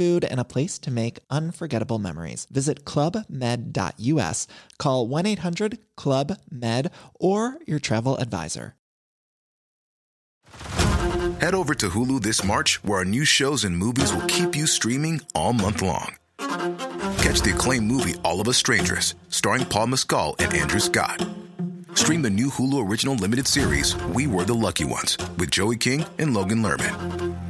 food, and a place to make unforgettable memories. Visit clubmed.us, call 1 800 Club Med, or your travel advisor. Head over to Hulu this March, where our new shows and movies will keep you streaming all month long. Catch the acclaimed movie All of Us Strangers, starring Paul Mescal and Andrew Scott. Stream the new Hulu original limited series We Were the Lucky Ones with Joey King and Logan Lerman.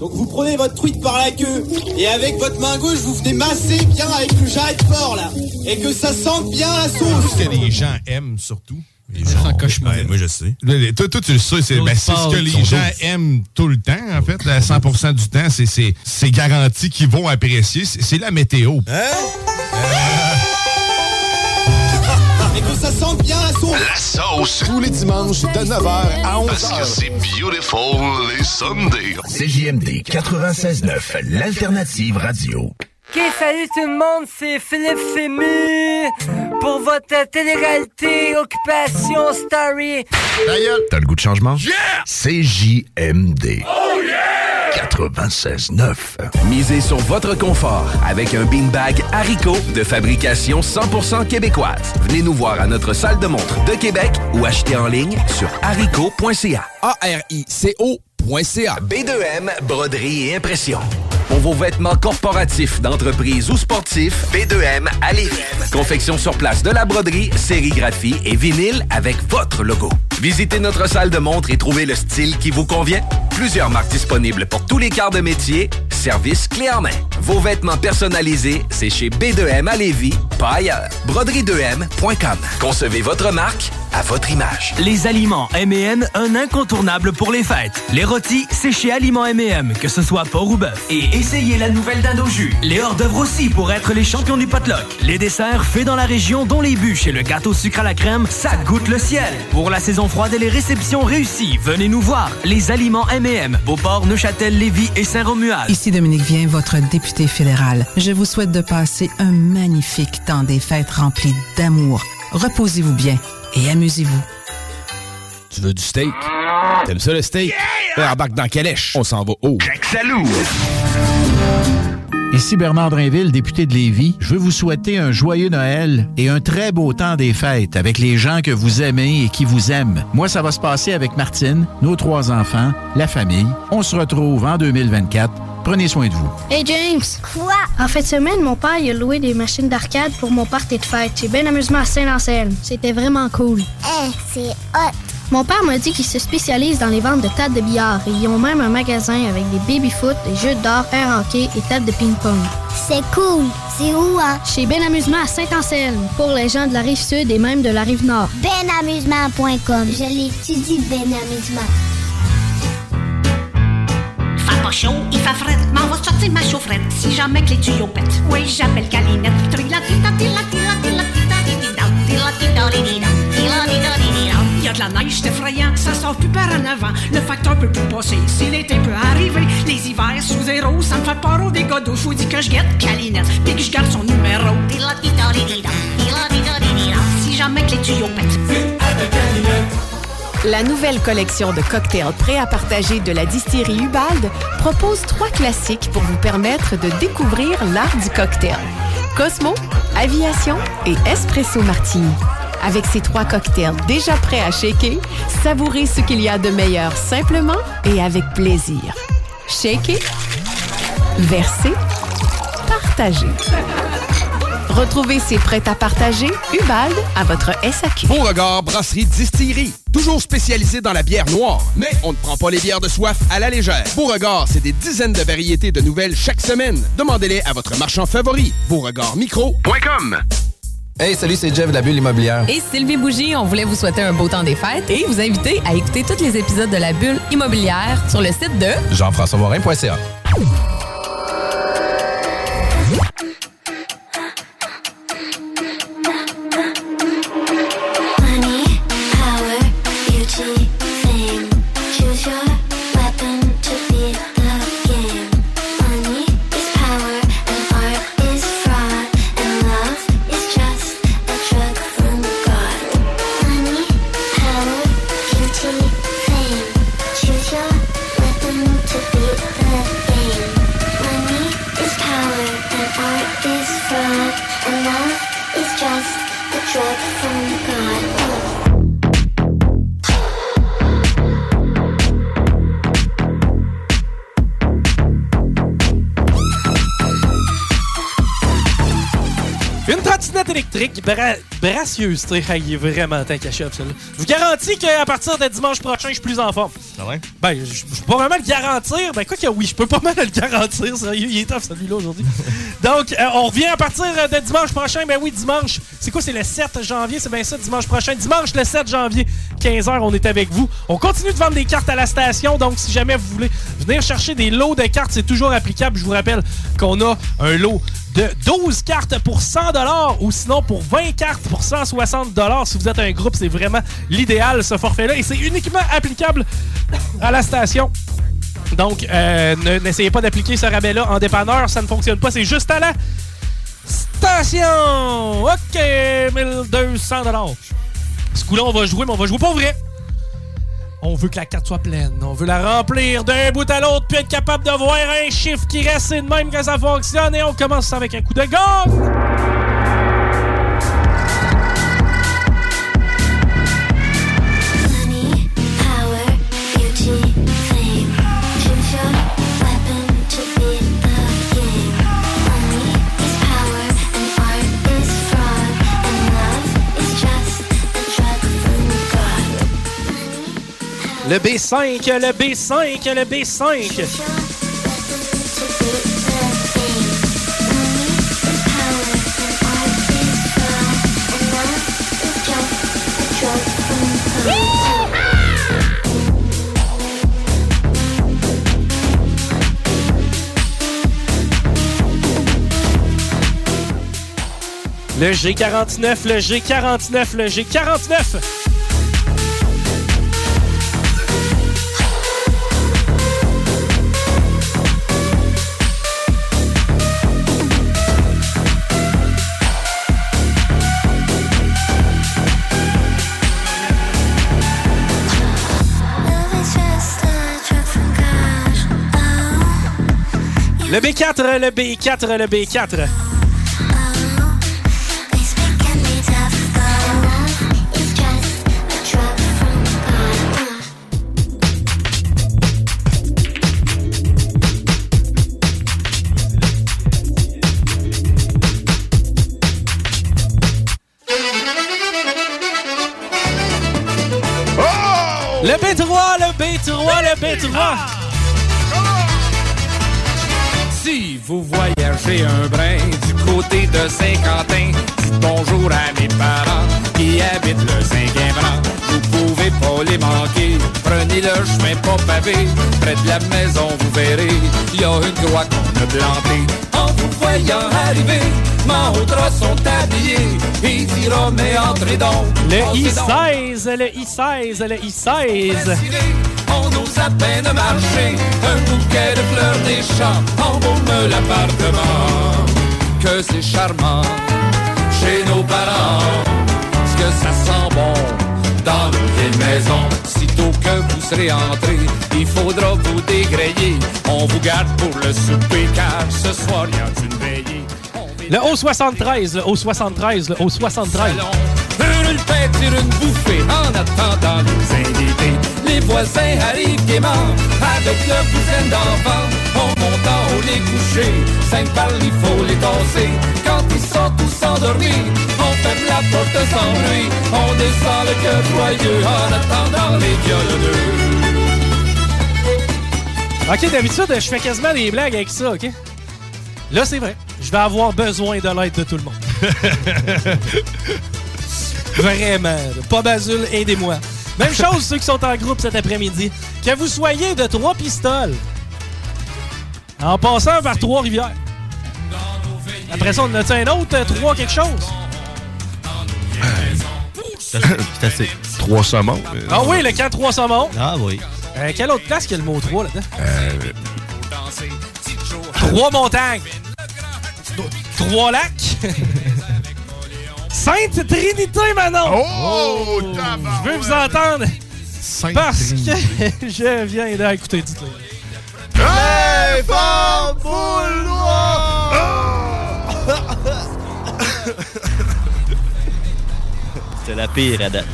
Donc vous prenez votre truite par la queue et avec votre main gauche vous venez masser bien avec le jarret de porc là et que ça sente bien la sauce. Ce que les gens aiment surtout. Les gens gens- cauchemar. Ouais, moi, je sais. Le- Toi, toi, tu le sais, c'est ben, c'est ce que les gens aiment tout le temps, en fait. À 100 du temps, c'est- c'est c'est garanti qu'ils vont apprécier. C'est c'est la météo. Et que ça sente bien la sauce. La sauce. Tous les dimanches de 9h à Parce que 11h. c'est beautiful les Sundays. CJMD 96.9, l'alternative radio. Ok, salut tout le monde, c'est Philippe Fému pour votre télé-réalité Occupation Story. T'as le goût de changement? CJMD. 96.9. Misez sur votre confort avec un beanbag Haricot de fabrication 100% québécoise. Venez nous voir à notre salle de montre de Québec ou achetez en ligne sur haricot.ca. A-R-I-C-O.ca. B2M, broderie et impression. Pour vos vêtements corporatifs, d'entreprise ou sportifs, B2M à Lévis. Confection sur place de la broderie, sérigraphie et vinyle avec votre logo. Visitez notre salle de montre et trouvez le style qui vous convient. Plusieurs marques disponibles pour tous les quarts de métier. Service clé en main. Vos vêtements personnalisés, c'est chez B2M à Lévis, pas ailleurs. Broderie2M.com. Concevez votre marque à votre image. Les aliments M&M, un incontournable pour les fêtes. Les rôtis, c'est chez Aliments M&M, que ce soit porc ou bœuf. Et essayez la nouvelle dinde au jus. Les hors-d'œuvre aussi pour être les champions du potluck. Les desserts faits dans la région, dont les bûches et le gâteau sucre à la crème, ça goûte le ciel. Pour la saison froide et les réceptions réussies, venez nous voir. Les aliments M&M, Beauport, Neuchâtel, Lévis et Saint-Romuald. Ici Dominique Vien, votre député fédéral. Je vous souhaite de passer un magnifique temps des fêtes rempli d'amour. Reposez-vous bien et amusez-vous. Tu veux du steak? T'aimes ça le steak? Ben, embarque dans Calèche. On s'en va haut. Salou! Ici Bernard Drinville, député de Lévis. Je veux vous souhaiter un joyeux Noël et un très beau temps des fêtes avec les gens que vous aimez et qui vous aiment. Moi, ça va se passer avec Martine, nos trois enfants, la famille. On se retrouve en 2024. Prenez soin de vous. Hey James! Quoi? En fin de semaine, mon père il a loué des machines d'arcade pour mon party de fête. J'ai bien amusement à Saint-Anselme. C'était vraiment cool. Eh, c'est hot! Mon père m'a dit qu'il se spécialise dans les ventes de tables de billard et ils ont même un magasin avec des baby-foot, des jeux d'or, air hockey et tables de ping-pong. C'est cool! C'est où, hein? Chez Ben Amusement à Saint-Anselme, pour les gens de la rive sud et même de la rive nord. Benamusement.com. Je l'étudie, Ben Amusement. Fait pas chaud, il fait fret, m'en va sortir ma chaufferette si jamais que les tuyaux pètent. Oui, j'appelle Calinette. Il y a de la neige, c'est effrayant, ça sort plus par en avant. Le facteur peut plus passer, si l'été peut arriver. Les hivers sous zéro, ça me fait peur au dégâts d'eau. Faut dire que je guette Calinette, puis que je garde son numéro. Si jamais que les tuyaux pètent. La nouvelle collection de cocktails prêts à partager de la distillerie Ubald propose trois classiques pour vous permettre de découvrir l'art du cocktail. Cosmo, Aviation et Espresso Martini. Avec ces trois cocktails déjà prêts à shaker, savourez ce qu'il y a de meilleur simplement et avec plaisir. Shaker, verser, partager. Retrouvez ces prêts à partager Ubalde à votre SAQ. Beauregard Brasserie Distillerie. Toujours spécialisé dans la bière noire. Mais on ne prend pas les bières de soif à la légère. Beauregard, c'est des dizaines de variétés de nouvelles chaque semaine. Demandez-les à votre marchand favori. Beauregardmicro.com Hey, salut, c'est Jeff de la Bulle Immobilière. Et Sylvie Bougie, on voulait vous souhaiter un beau temps des fêtes et vous inviter à écouter tous les épisodes de la Bulle Immobilière sur le site de Jean-François-Morin.ca. électrique bra sais, il est vraiment tant caché celle-là. Je vous garantis qu'à partir de dimanche prochain, je suis plus en forme. Ah ouais? Ben, je peux pas vraiment le garantir. Ben, quoi que oui, je peux pas mal le garantir. Sérieux, il est top celui-là aujourd'hui. Donc, euh, on revient à partir de dimanche prochain. Ben oui, dimanche. C'est quoi, c'est le 7 janvier? C'est bien ça, dimanche prochain. Dimanche, le 7 janvier, 15h, on est avec vous. On continue de vendre des cartes à la station. Donc, si jamais vous voulez venir chercher des lots de cartes, c'est toujours applicable. Je vous rappelle qu'on a un lot de 12 cartes pour 100 ou sinon pour 20 cartes pour 160 Si vous êtes un groupe, c'est vraiment l'idéal, ce forfait-là. Et c'est uniquement applicable à la station. Donc, euh, ne- n'essayez pas d'appliquer ce rabais-là en dépanneur, ça ne fonctionne pas. C'est juste à la station. OK, 1200 Ce coup-là, on va jouer, mais on va jouer pas vrai. On veut que la carte soit pleine. On veut la remplir d'un bout à l'autre, puis être capable de voir un chiffre qui reste. De même que ça fonctionne. Et on commence avec un coup de gong. Le B5, le B5, le B5. Le G49, le G49, le G49. Le B4, le B4, le B4. It's just a drug from God. Le B3, le B3, le B3. Vous voyagez un brin du côté de Saint-Quentin, dites bonjour à mes parents qui habitent le cinquième rang. Vous pouvez pas les manquer, prenez le chemin pas pavé, près de la maison vous verrez, il y a une croix qu'on a plantée. Voyant arriver, sont habillés, et dira mais entrez donc. Le Entrez donc. I16, le I16, le I16. On ose à peine marcher, un bouquet de fleurs des champs embaume l'appartement. Que c'est charmant chez nos parents, ce que ça sent bon dans une vieille maison. Sitôt que vous serez entré, il faudra vous dégrayer. On vous garde pour le souper car ce soir il y a une veillée. Le O73, le O73, le O73. Une sur une bouffée en attendant les invités. Les voisins arrivent gaiement avec douzaine d'enfants. Au les coucher, cinq balles, il faut les danser. Quand ils sont tous s'endormi. On ferme la porte sans bruit, on descend le cœur joyeux en attendant les violoneux. Ok, d'habitude, je fais quasiment des blagues avec ça, ok? Là, c'est vrai. Je vais avoir besoin de l'aide de tout le monde. Vraiment. Pas Basule, aidez-moi. Même chose, ceux qui sont en groupe cet après-midi. Que vous soyez de trois pistoles. En passant par Trois-Rivières. Après ça, on en a un autre, euh, trois quelque chose? C'est assez. Trois saumons. euh, Ah oui, le camp Trois Saumons. Ah oui. Euh, quelle autre place qu'il y a le mot 3 là-dedans? Euh, Trois montagnes. Trois lacs. Sainte Trinité, Manon! Oh, Je veux vous entendre parce que je viens d'écouter dites-le. Hey, C'était la pire à date.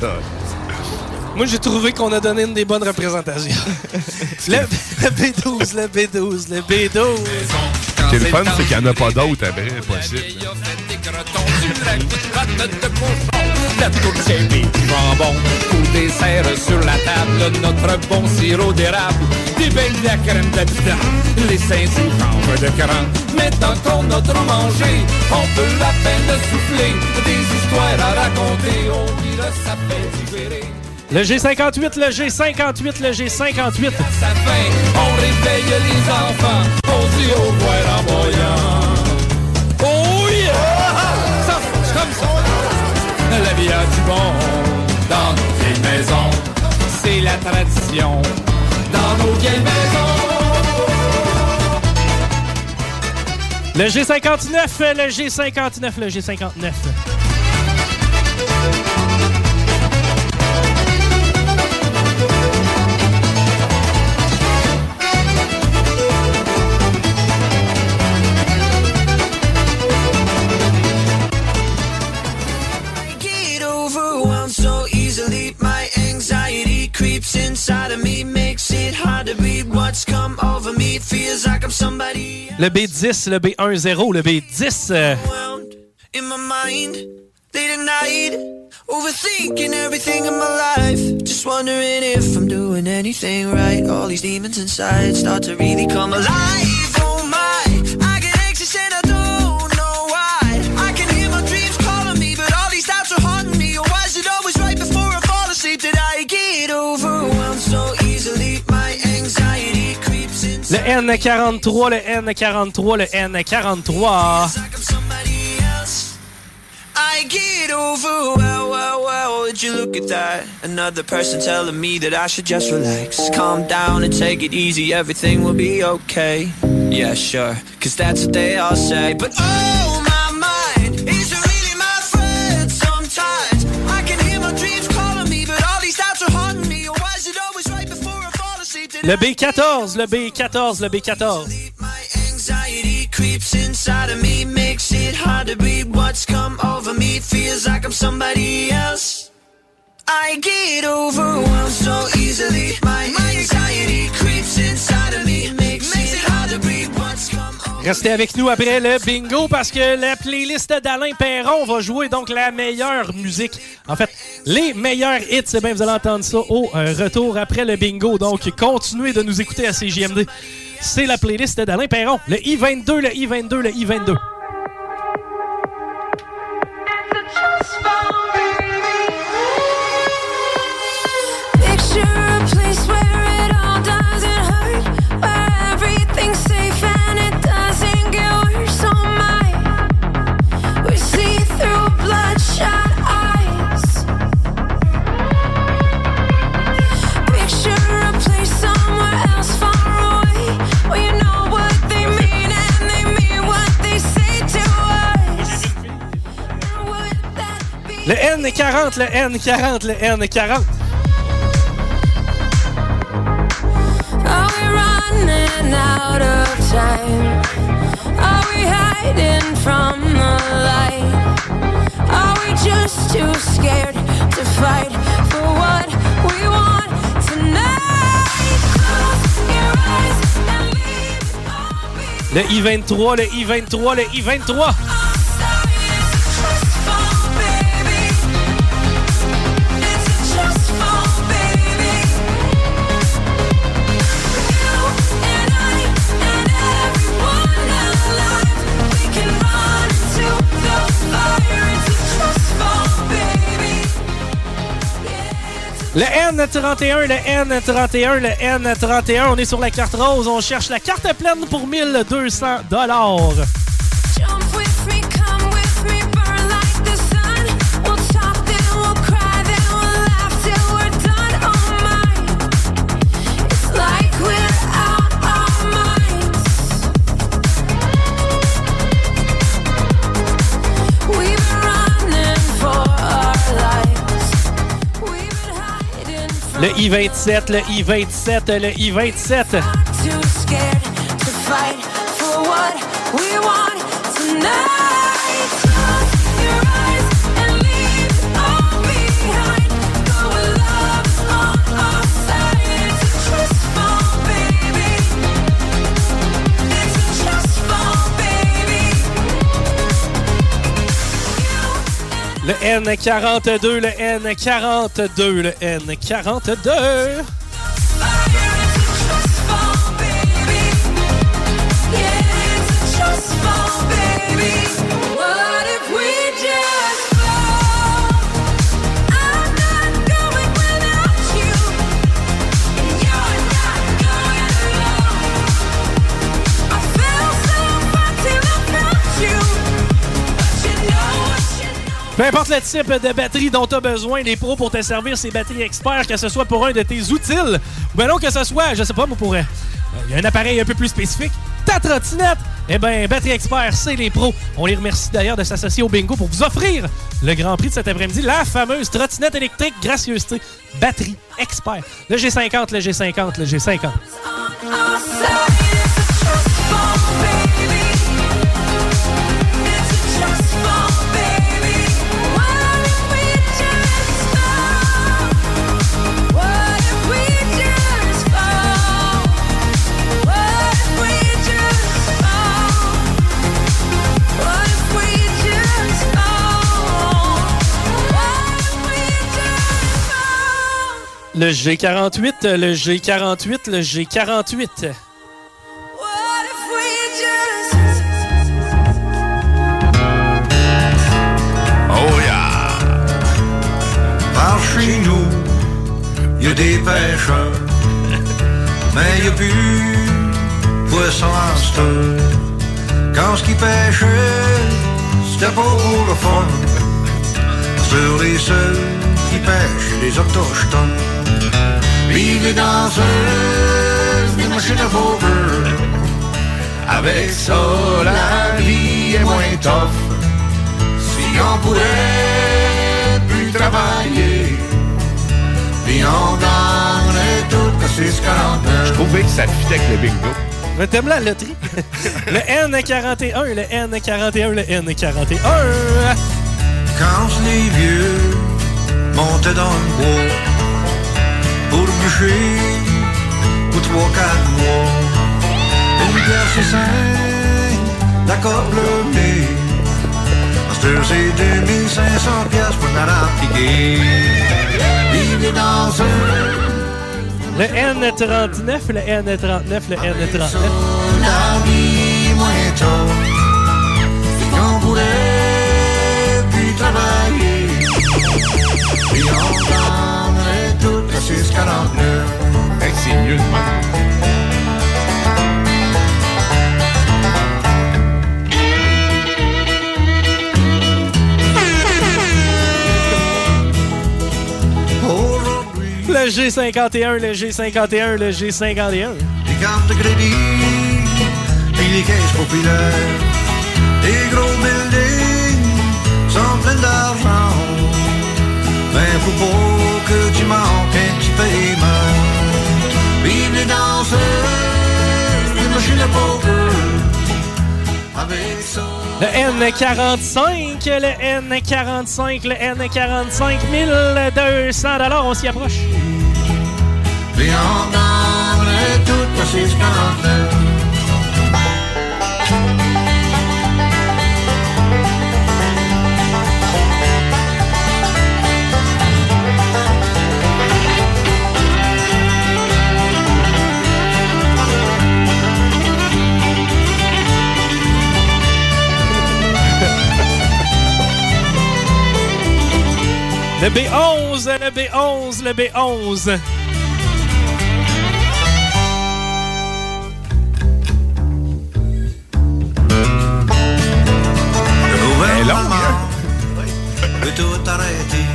Moi, j'ai trouvé qu'on a donné une des bonnes représentations. le, le B12, le B12, le B12. Ce qui est le fun, c'est qu'il n'y en a pas d'autres après, possible. La tourte et du jambon, tout dessert sur la table, notre bon sirop d'érable, des beignes de la crème d'habitant, les seins sous de cran. Maintenant qu'on a trop mangé, on peut la peine de souffler, des histoires à raconter, on dira ça fait digérer. Le G58, le G58, le G58. Sa fin, on réveille les enfants, on dit au en voyant. Dans nos vieilles maisons. C'est la tradition dans nos vieilles maisons. Le G59, le G59, le G59. Le B10, le B10, le B10. euh, overthinking everything in my life. Just wondering if I'm doing anything right. All these demons inside start to really come alive. N43, le N43, le N43. I get over, well, well, well, would you look at that? Another person telling me that I should just relax, calm down and take it easy, everything will be okay. Yeah, sure, cause that's what they all say. But oh, Le B14, le B14, le B14. Anxiety creeps inside of me, makes it hard to breathe. What's come over me feels like I'm somebody else. I get overwhelmed so easily. My anxiety creeps inside of me, Restez avec nous après le bingo parce que la playlist d'Alain Perron va jouer donc la meilleure musique. En fait, les meilleurs hits. Eh bien, vous allez entendre ça au euh, retour après le bingo. Donc, continuez de nous écouter à CJMD. C'est la playlist d'Alain Perron. Le I-22, le I-22, le I-22. Le N40, le N40, le N40. Are we running out of time? Are we hiding from the light? Are we just too scared to fight for what we want tonight? Le I-23, le I-23, le I-23. Le N31, le N31, le N31. On est sur la carte rose. On cherche la carte pleine pour 1200 dollars. I-27, le I-27, le I-27. too scared to fight for what we want tonight. Le N42, le N42, le N42. Peu importe le type de batterie dont tu as besoin, les pros pour te servir ces batteries experts, que ce soit pour un de tes outils, ou bien que ce soit, je sais pas, moi pour. euh, un appareil un peu plus spécifique. Ta trottinette! Eh bien, Batterie Expert, c'est les pros. On les remercie d'ailleurs de s'associer au bingo pour vous offrir le grand prix de cet après-midi, la fameuse trottinette électrique gracieuseté Batterie Expert. Le G50, le G50, le G50. Le G48, le G48, le G48. What if we just Oh yeah! Par chez nous, y a des pêcheurs, mais y a plus poisson heure. Quand ce qu'ils pêchaient, c'était pas pour le fun. Sur les seuls qui pêchent, les autochtones. Puis les danseuses, des machines à poker. Avec ça, la vie est moins tough. Si on pouvait plus travailler, puis on donnerait tout à 6,49. Je trouvais que ça fitait avec le bingo. Mais t'aimes la loterie? le N41, le N41, le N41. Quand les vieux montaient dans le bois bûcher pour trois, quatre mois, une bière c'est cinq, d'accord le nez. Que c'est 2500 piastres pour la rappliquer. Vive les. Le N39, le N39, le N39. La vie moins tôt, c'est qu'on pourrait plus travailler. Puis on donnerait tout à 6,49. Fait que c'est mieux de même. Le G51, le G51, le G51. Les cartes de crédit, puis les caisses populaires. Les gros buildings sont pleins d'argent. Mais faut pas que tu manques Avec. Le N45, le N45, le N45, 1200 on s'y approche. Puis on Le B11, B11, le B11, le B11. Le gouvernement veut tout arrêter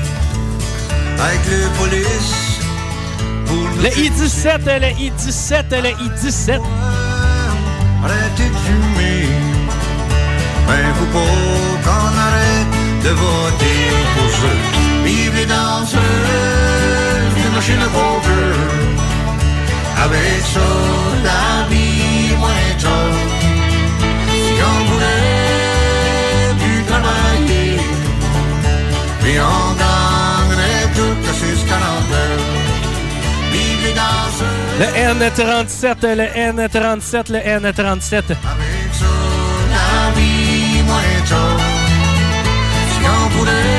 avec pour nous Le I-17, le I-17, le I-17. Arrêtez de fumer. Faut pas qu'on arrête de voter pour ceux. Vive les danseuses, les machines de poker. Avec vie est moins tough. Si on voulait plus travailler, puis on gagnerait toute la 649. Vive les danseuses. Le N37, le N37, le N37. la vie moins tôt. Si on voulait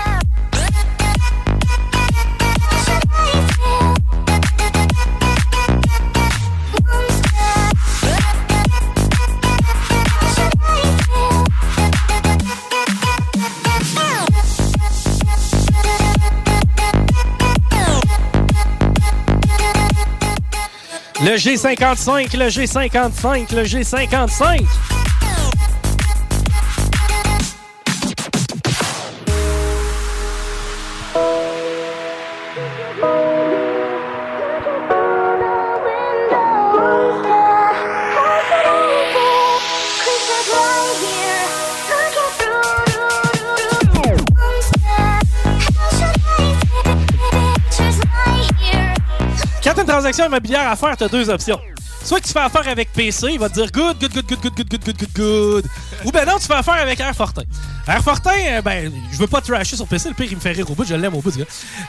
Le G55, le G55, le G55. Transaction immobilière à faire, t'as deux options. Soit que tu fais affaire avec PC, il va te dire good, good, good, good, good, good, good, good, good, good. Ou ben non, tu fais affaire avec Airfortin. Airfortin, euh, ben, je veux pas trasher sur PC, le pire, il me fait rire au bout, je l'aime au bout, gars.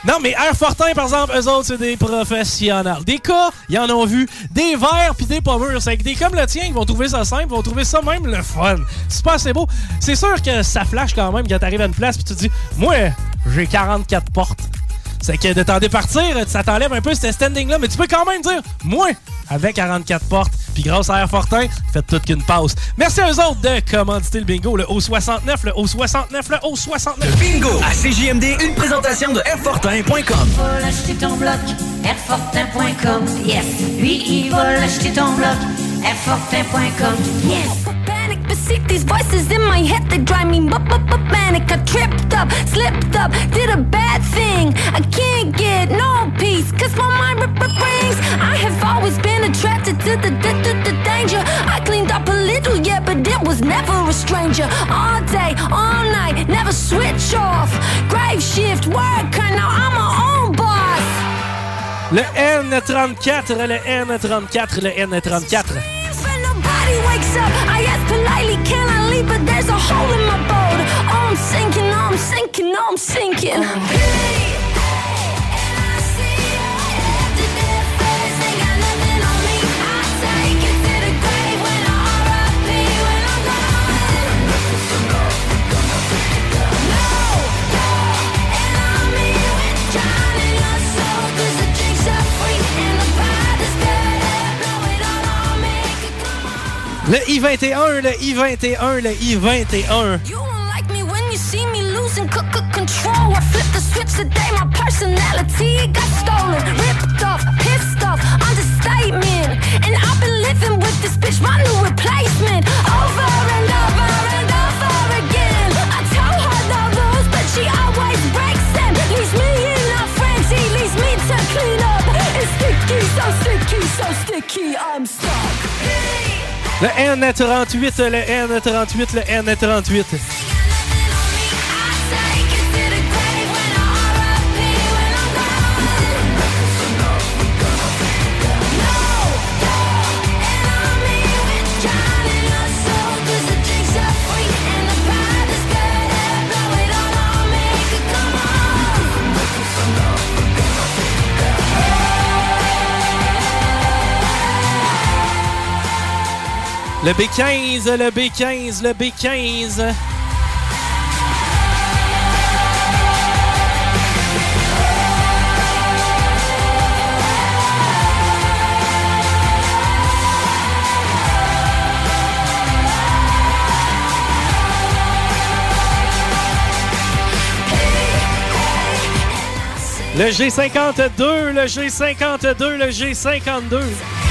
Non, mais Airfortin, par exemple, eux autres, c'est des professionnels. Des cas, ils en ont vu. Des verts puis des pommures. C'est des comme le tien, ils vont trouver ça simple, ils vont trouver ça même le fun. C'est pas assez beau. C'est sûr que ça flash quand même quand t'arrives à une place puis tu te dis, moi, j'ai 44 portes. C'est que de t'en départir, ça t'enlève un peu ce standing-là, mais tu peux quand même dire, moi, avec 44 portes, puis grâce à Airfortin, faites toute qu'une passe. Merci à eux autres de commanditer le bingo, le O69, le O69, le O69. Bingo à CJMD, une présentation de Airfortin.com. va acheter ton bloc, Airfortin.com, yes. Lui, il va l'acheter ton bloc, Airfortin.com, yes. But see these voices in my head, they drive me up, up, up, panic. I tripped up, slipped up, did a bad thing. I can't get no peace, cause my mind rings. I have always been attracted to the, the, the, the danger. I cleaned up a little, yeah, but it was never a stranger. All day, all night, never switch off. Grave shift, worker, now I'm my own boss. Le N34, le N34, le N34. Nobody wakes up, I ask politely, can I leave? But there's a hole in my boat. Oh, I'm sinking, oh, I'm sinking, oh, I'm sinking. Oh. Le I-21, le I-21, le I-21. Control, I flip the switch today. My personality got stolen, ripped off, pissed off, understatement. And I've been living with this bitch, my new replacement. Over and over and over again. So sticky, I'm stuck. Le N38, le N38, le N38. Le B15, le B15, le B15. Le G52, le G52, le G52.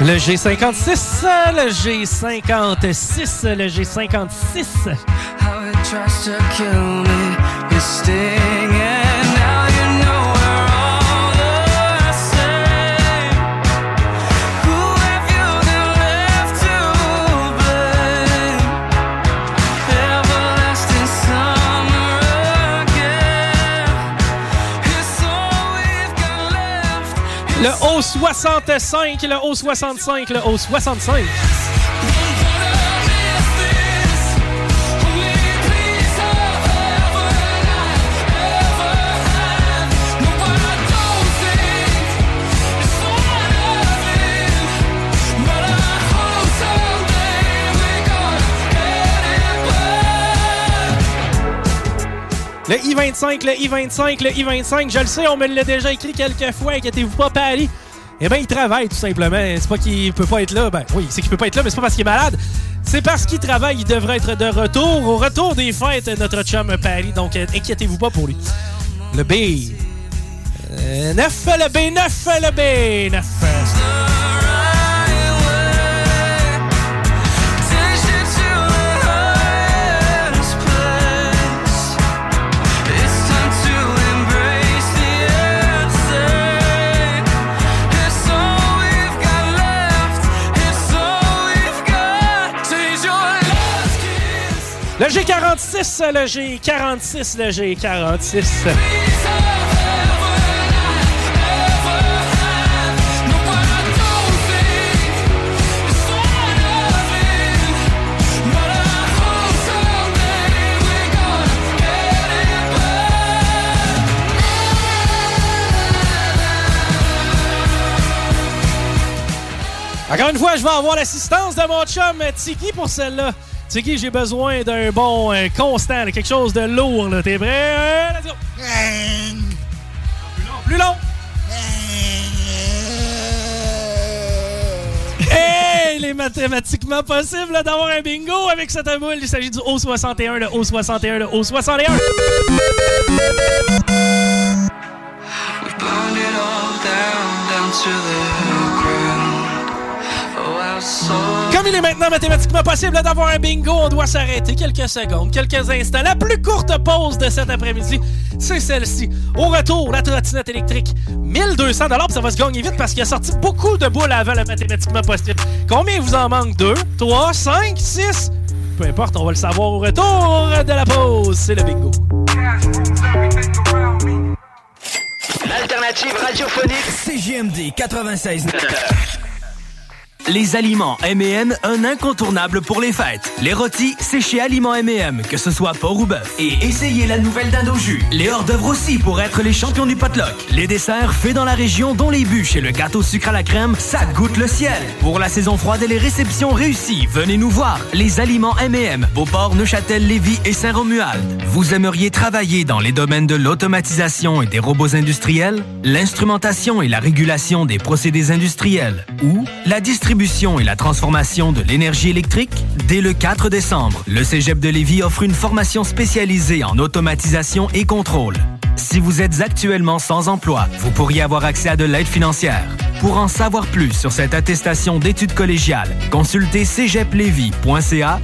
Le G56, le G56, le G56. Le O65, le O65, le O65. Le I-25, le I-25, le I-25, je le sais, on me l'a déjà écrit quelques fois, inquiétez-vous pas, Paris. Eh bien, il travaille tout simplement. C'est pas qu'il peut pas être là. Ben oui, c'est qu'il peut pas être là, mais c'est pas parce qu'il est malade. C'est parce qu'il travaille, il devrait être de retour. Au retour des fêtes, notre chum Paris. Donc, euh, inquiétez-vous pas pour lui. Le B. Euh, 9, le B, 9, le B, 9. G46, le G46, le G46. Encore une fois, je vais avoir l'assistance de mon chum Tiki pour celle-là. Tiki, j'ai besoin d'un bon euh, constant, là, quelque chose de lourd. là. T'es prêt? Euh, let's go. Plus long, plus long. Hey, il est mathématiquement possible là, d'avoir un bingo avec cette boule. Il s'agit du O61, le O61, le O61. We've Comme il est maintenant mathématiquement possible d'avoir un bingo, on doit s'arrêter quelques secondes, quelques instants. La plus courte pause de cet après-midi, c'est celle-ci. Au retour, la trottinette électrique. 1200 puis ça va se gagner vite parce qu'il a sorti beaucoup de boules avant le mathématiquement possible. Combien vous en manque? 2, 3, 5, 6? Peu importe, on va le savoir au retour de la pause. C'est le bingo. L'alternative radiophonique CGMD 96. Les aliments M&M, un incontournable pour les fêtes. Les rôtis, c'est chez Aliments M&M, que ce soit porc ou bœuf. Et essayez la nouvelle dinde jus. Les hors-d'œuvre aussi pour être les champions du potluck. Les desserts faits dans la région, dont les bûches et le gâteau sucre à la crème, ça goûte le ciel. Pour la saison froide et les réceptions réussies, venez nous voir. Les aliments M&M, Beauport, Neuchâtel, Lévis et Saint-Romuald. Vous aimeriez travailler dans les domaines de l'automatisation et des robots industriels, l'instrumentation et la régulation des procédés industriels ou la distribution et la transformation de l'énergie électrique? Dès le 4 décembre, le Cégep de Lévis offre une formation spécialisée en automatisation et contrôle. Si vous êtes actuellement sans emploi, vous pourriez avoir accès à de l'aide financière. Pour en savoir plus sur cette attestation d'études collégiales, consultez cégeplevy.ca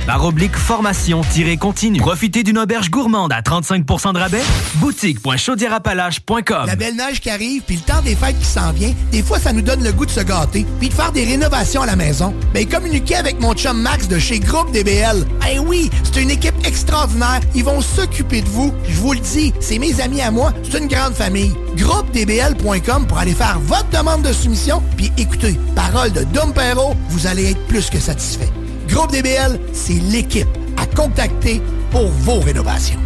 formation-continue. Profitez d'une auberge gourmande à 35% de rabais? Boutique.chaudierapalache.com La belle neige qui arrive, puis le temps des fêtes qui s'en vient, des fois, ça nous donne le goût de se gâter, puis de faire des rénovations à la maison. Ben, communiquez avec mon chum Max de chez Groupe DBL. Eh oui, c'est une équipe extraordinaire. Ils vont s'occuper de vous. Je vous le dis, c'est mes amis à moi. C'est une grande famille. GroupeDBL.com pour aller faire votre demande de soumission. Puis écoutez, parole de Dom Perrault, vous allez être plus que satisfait. Groupe DBL, c'est l'équipe à contacter pour vos rénovations.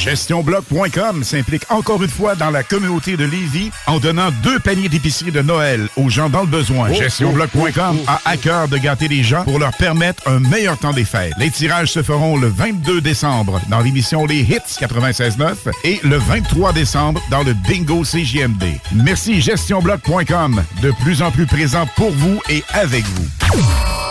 GestionBloc.com s'implique encore une fois dans la communauté de Lévis en donnant deux paniers d'épicerie de Noël aux gens dans le besoin. Oh, GestionBloc.com oh, oh, a à cœur de gâter les gens pour leur permettre un meilleur temps des fêtes. Les tirages se feront le 22 décembre dans l'émission Les Hits 96.9 et le 23 décembre dans le Bingo CJMD. Merci GestionBloc.com, de plus en plus présent pour vous et avec vous.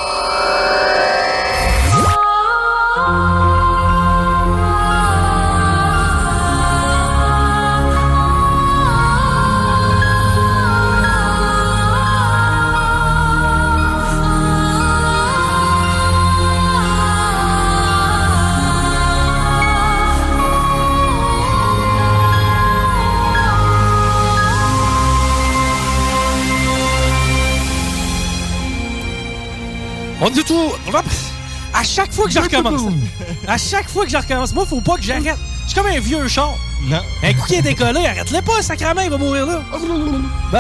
Tout. À chaque fois que je recommence. À chaque fois que je recommence. Moi, faut pas que j'arrête. Je suis comme un vieux char. Non. Un coup qui est décollé, arrête-le pas, sacrément, il va mourir là. Bon.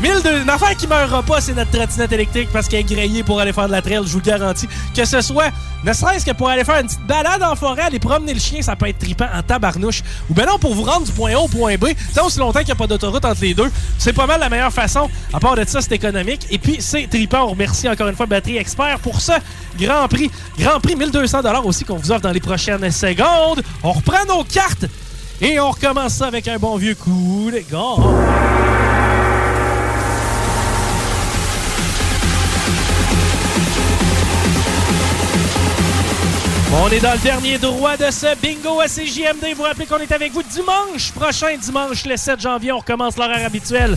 1002, une affaire qui meurra pas, c'est notre trottinette électrique parce qu'elle est grillée pour aller faire de la trail, je vous le garantis. Que ce soit, ne serait-ce que pour aller faire une petite balade en forêt, aller promener le chien, ça peut être tripant en tabarnouche. Ou ben non, pour vous rendre du point A au point B, tant aussi longtemps qu'il n'y a pas d'autoroute entre les deux, c'est pas mal la meilleure façon. À part de ça, c'est économique. Et puis, c'est tripant. On remercie encore une fois Batterie Expert pour ce Grand Prix. Grand Prix 1200 aussi qu'on vous offre dans les prochaines secondes. On reprend nos cartes et on recommence ça avec un bon vieux coup de gars. On est dans le dernier droit de ce bingo à CJMD. Vous rappelez qu'on est avec vous dimanche prochain, dimanche le 7 janvier. On recommence l'horaire habituel.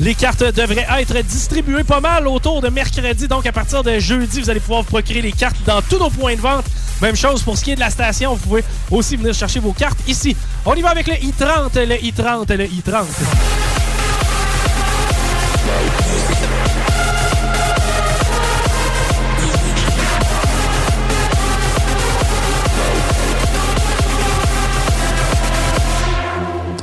Les cartes devraient être distribuées pas mal autour de mercredi. Donc, à partir de jeudi, vous allez pouvoir vous procurer les cartes dans tous nos points de vente. Même chose pour ce qui est de la station. Vous pouvez aussi venir chercher vos cartes ici. On y va avec le I-30, le I-30, le I-30.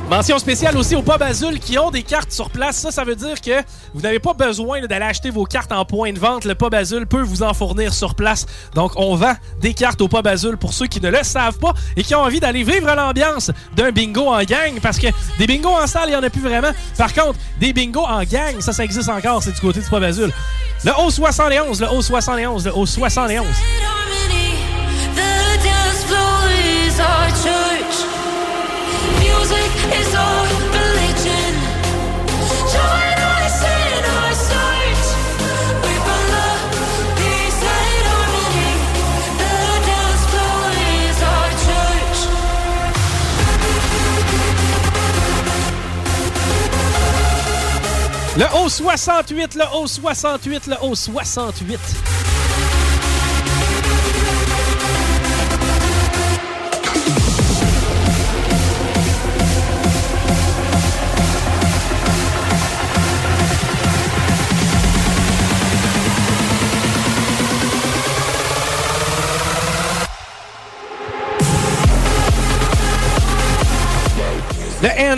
Mention spéciale aussi aux pubs Azul qui ont des cartes sur place. Ça, ça veut dire que vous n'avez pas besoin d'aller acheter vos cartes en point de vente. Le pub Azul peut vous en fournir sur place. Donc, on vend des cartes au pub Azul pour ceux qui ne le savent pas et qui ont envie d'aller vivre l'ambiance d'un bingo en gang. Parce que des bingos en salle, il n'y en a plus vraiment. Par contre, des bingos en gang, ça, ça existe encore. C'est du côté du pub Azul. Le haut 71 le haut 71 le haut 71 Le O68, le O68, le O68. Le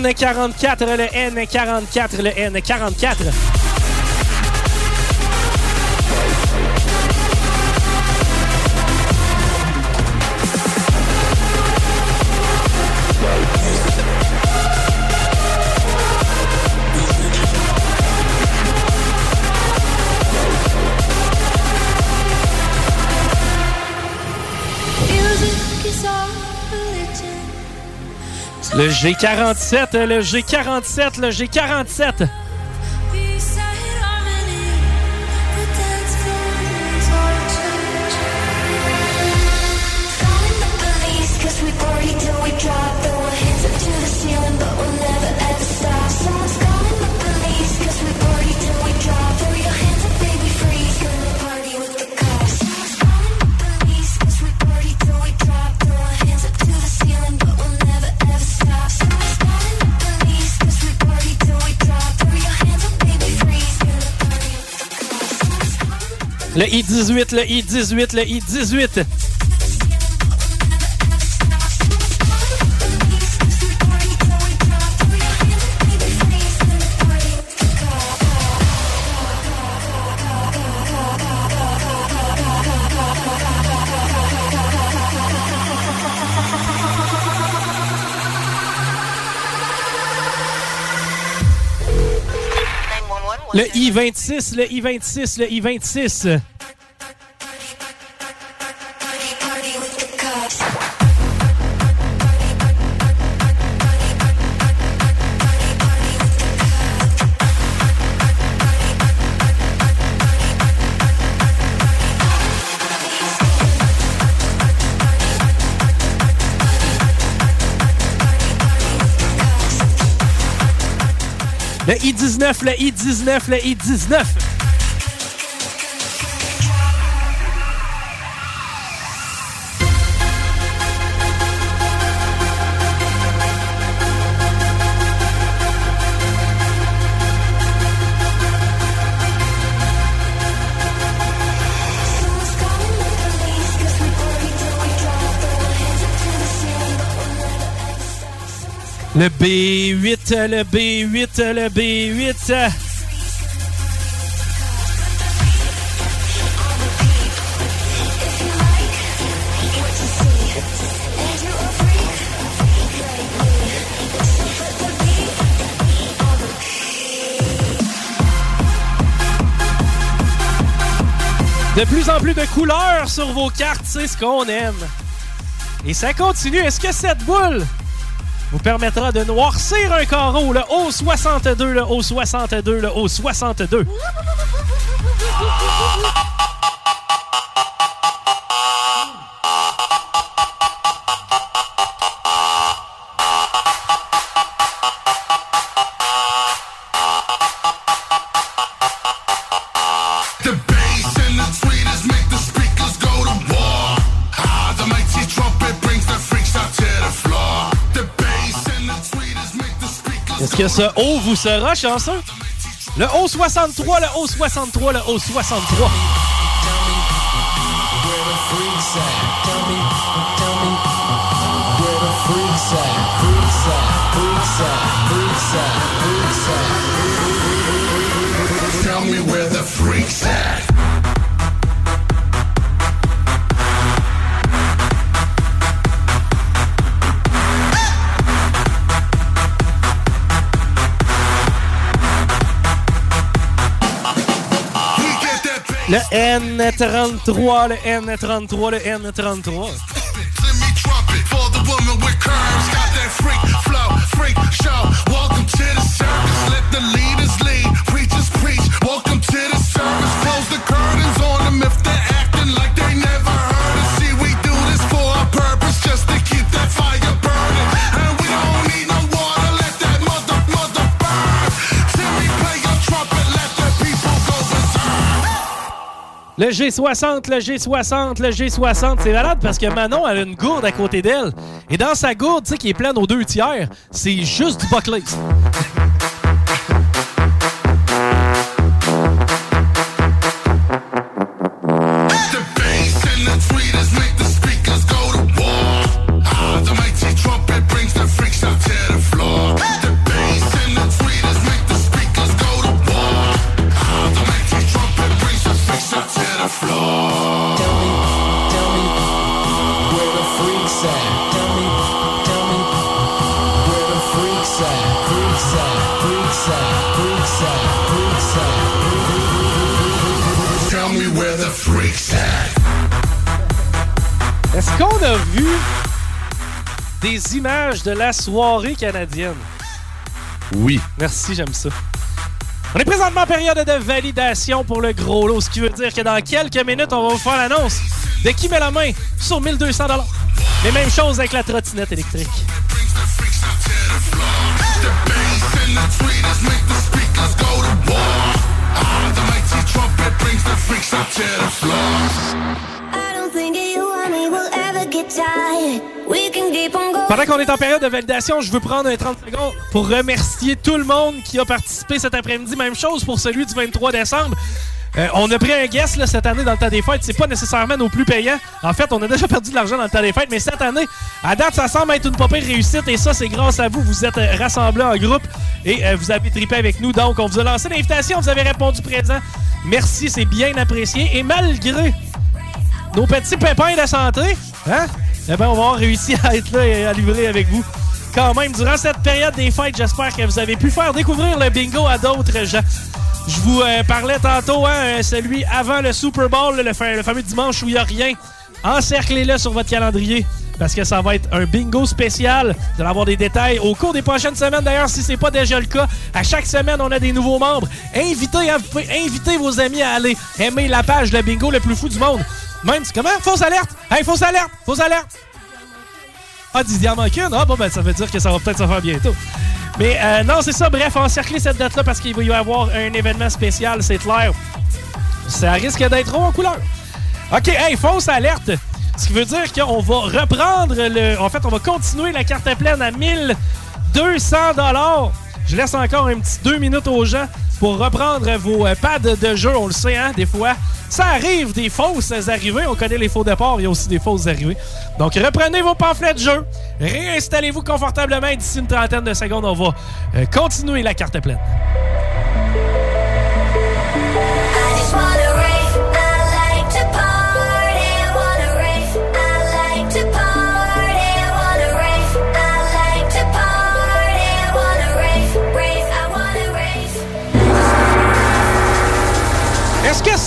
N44, le N44, le N44. Le G47, le G47, le G47. Le I-18, le I-18, le I-18. Le I-26, le I-26, le I-26. I-19, le I-19, le I-19. Le B8, le B8, le B8. De plus en plus de couleurs sur vos cartes, c'est ce qu'on aime. Et ça continue. Est-ce que cette boule vous permettra de noircir un carreau, le haut 62 le haut 62 le haut 62 que ce haut vous sera chanceux. Le haut 63, le haut 63, le haut 63. Le N33, le N33, le N33. Le G60, le G60, le G60. C'est malade parce que Manon, elle a une gourde à côté d'elle. Et dans sa gourde, tu sais, qui est pleine aux deux tiers, c'est juste du Buckley. Images de la soirée canadienne? Oui. Merci, j'aime ça. On est présentement en période de validation pour le gros lot, ce qui veut dire que dans quelques minutes, on va vous faire l'annonce de qui met la main sur 1200 Les mêmes choses avec la trottinette électrique. Pendant qu'on est en période de validation, je veux prendre un 30 secondes pour remercier tout le monde qui a participé cet après-midi. Même chose pour celui du 23 décembre. Euh, on a pris un guest là, cette année dans le temps des fêtes. C'est pas nécessairement nos plus payants. En fait, on a déjà perdu de l'argent dans le temps des fêtes, mais cette année, à date, ça semble être une pire réussite. Et ça, c'est grâce à vous. Vous êtes rassemblés en groupe et euh, vous avez trippé avec nous. Donc, on vous a lancé l'invitation. Vous avez répondu présent. Merci, c'est bien apprécié. Et malgré nos petits pépins de santé, hein? Eh ben, on va avoir réussi à être là et à livrer avec vous. Quand même, durant cette période des fêtes, j'espère que vous avez pu faire découvrir le bingo à d'autres gens. Je vous euh, parlais tantôt, hein, euh, celui avant le Super Bowl, le, fa- le fameux dimanche où il n'y a rien. Encerclez-le sur votre calendrier parce que ça va être un bingo spécial. Vous allez avoir des détails au cours des prochaines semaines. D'ailleurs, si c'est pas déjà le cas, à chaque semaine, on a des nouveaux membres. Invitez, hein, inviter vos amis à aller aimer la page de bingo le plus fou du monde. Même, c'est comment? Fausse alerte! Hey, fausse alerte! Fausse alerte! Ah, manque une? Ah, bon, ben, ça veut dire que ça va peut-être se faire bientôt. Mais euh, non, c'est ça. Bref, encercler cette date-là parce qu'il va y avoir un événement spécial, c'est clair. Ça risque d'être haut en couleur. OK, hey, fausse alerte. Ce qui veut dire qu'on va reprendre le. En fait, on va continuer la carte pleine à 1200 Je laisse encore un petit deux minutes aux gens pour reprendre vos euh, pads de jeu. On le sait, hein, des fois. Ça arrive des fausses arrivées. On connaît les faux départs, il y a aussi des fausses arrivées. Donc, reprenez vos pamphlets de jeu. Réinstallez-vous confortablement d'ici une trentaine de secondes, on va euh, continuer la carte pleine.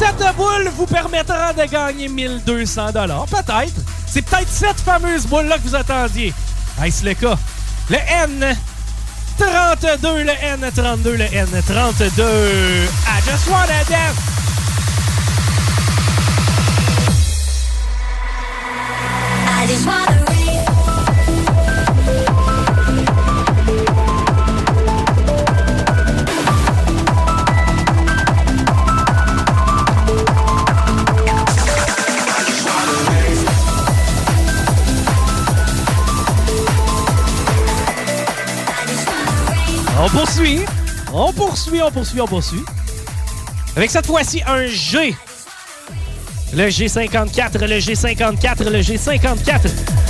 Cette boule vous permettra de gagner 1200 Peut-être. C'est peut-être cette fameuse boule-là que vous attendiez. Est-ce le cas? Le N 32, le N 32, le N 32. I just wanna dance. I poursuit. On poursuit, on poursuit, on poursuit. Avec cette fois-ci un G. Le G54, le G54, le G54.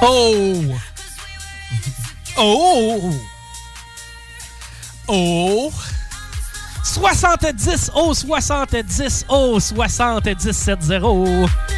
Oh! Oh! Oh! 70 oh 70 oh 70 70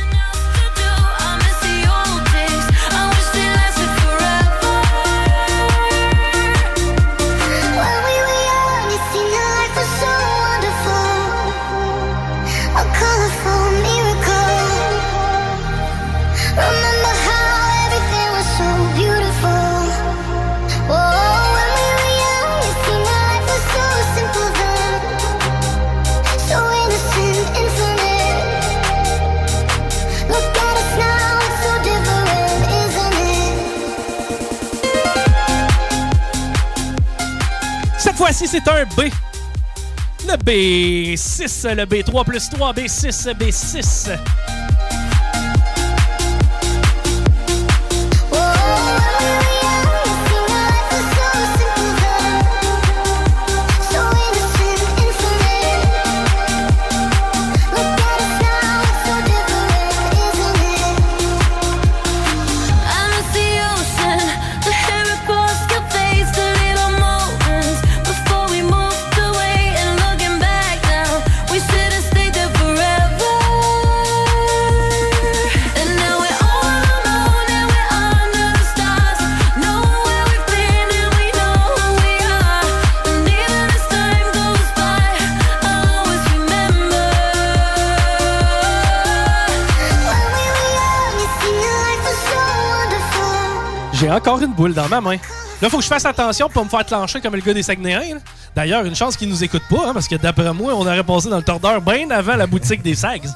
c'est un B. Le B6, le B3 plus 3, B6, B6. Dans ma main. Là, faut que je fasse attention pour me faire clencher comme le gars des Saguenayens. D'ailleurs, une chance qu'ils nous écoutent pas, hein, parce que d'après moi, on aurait passé dans le tordeur bien avant la boutique des Sags.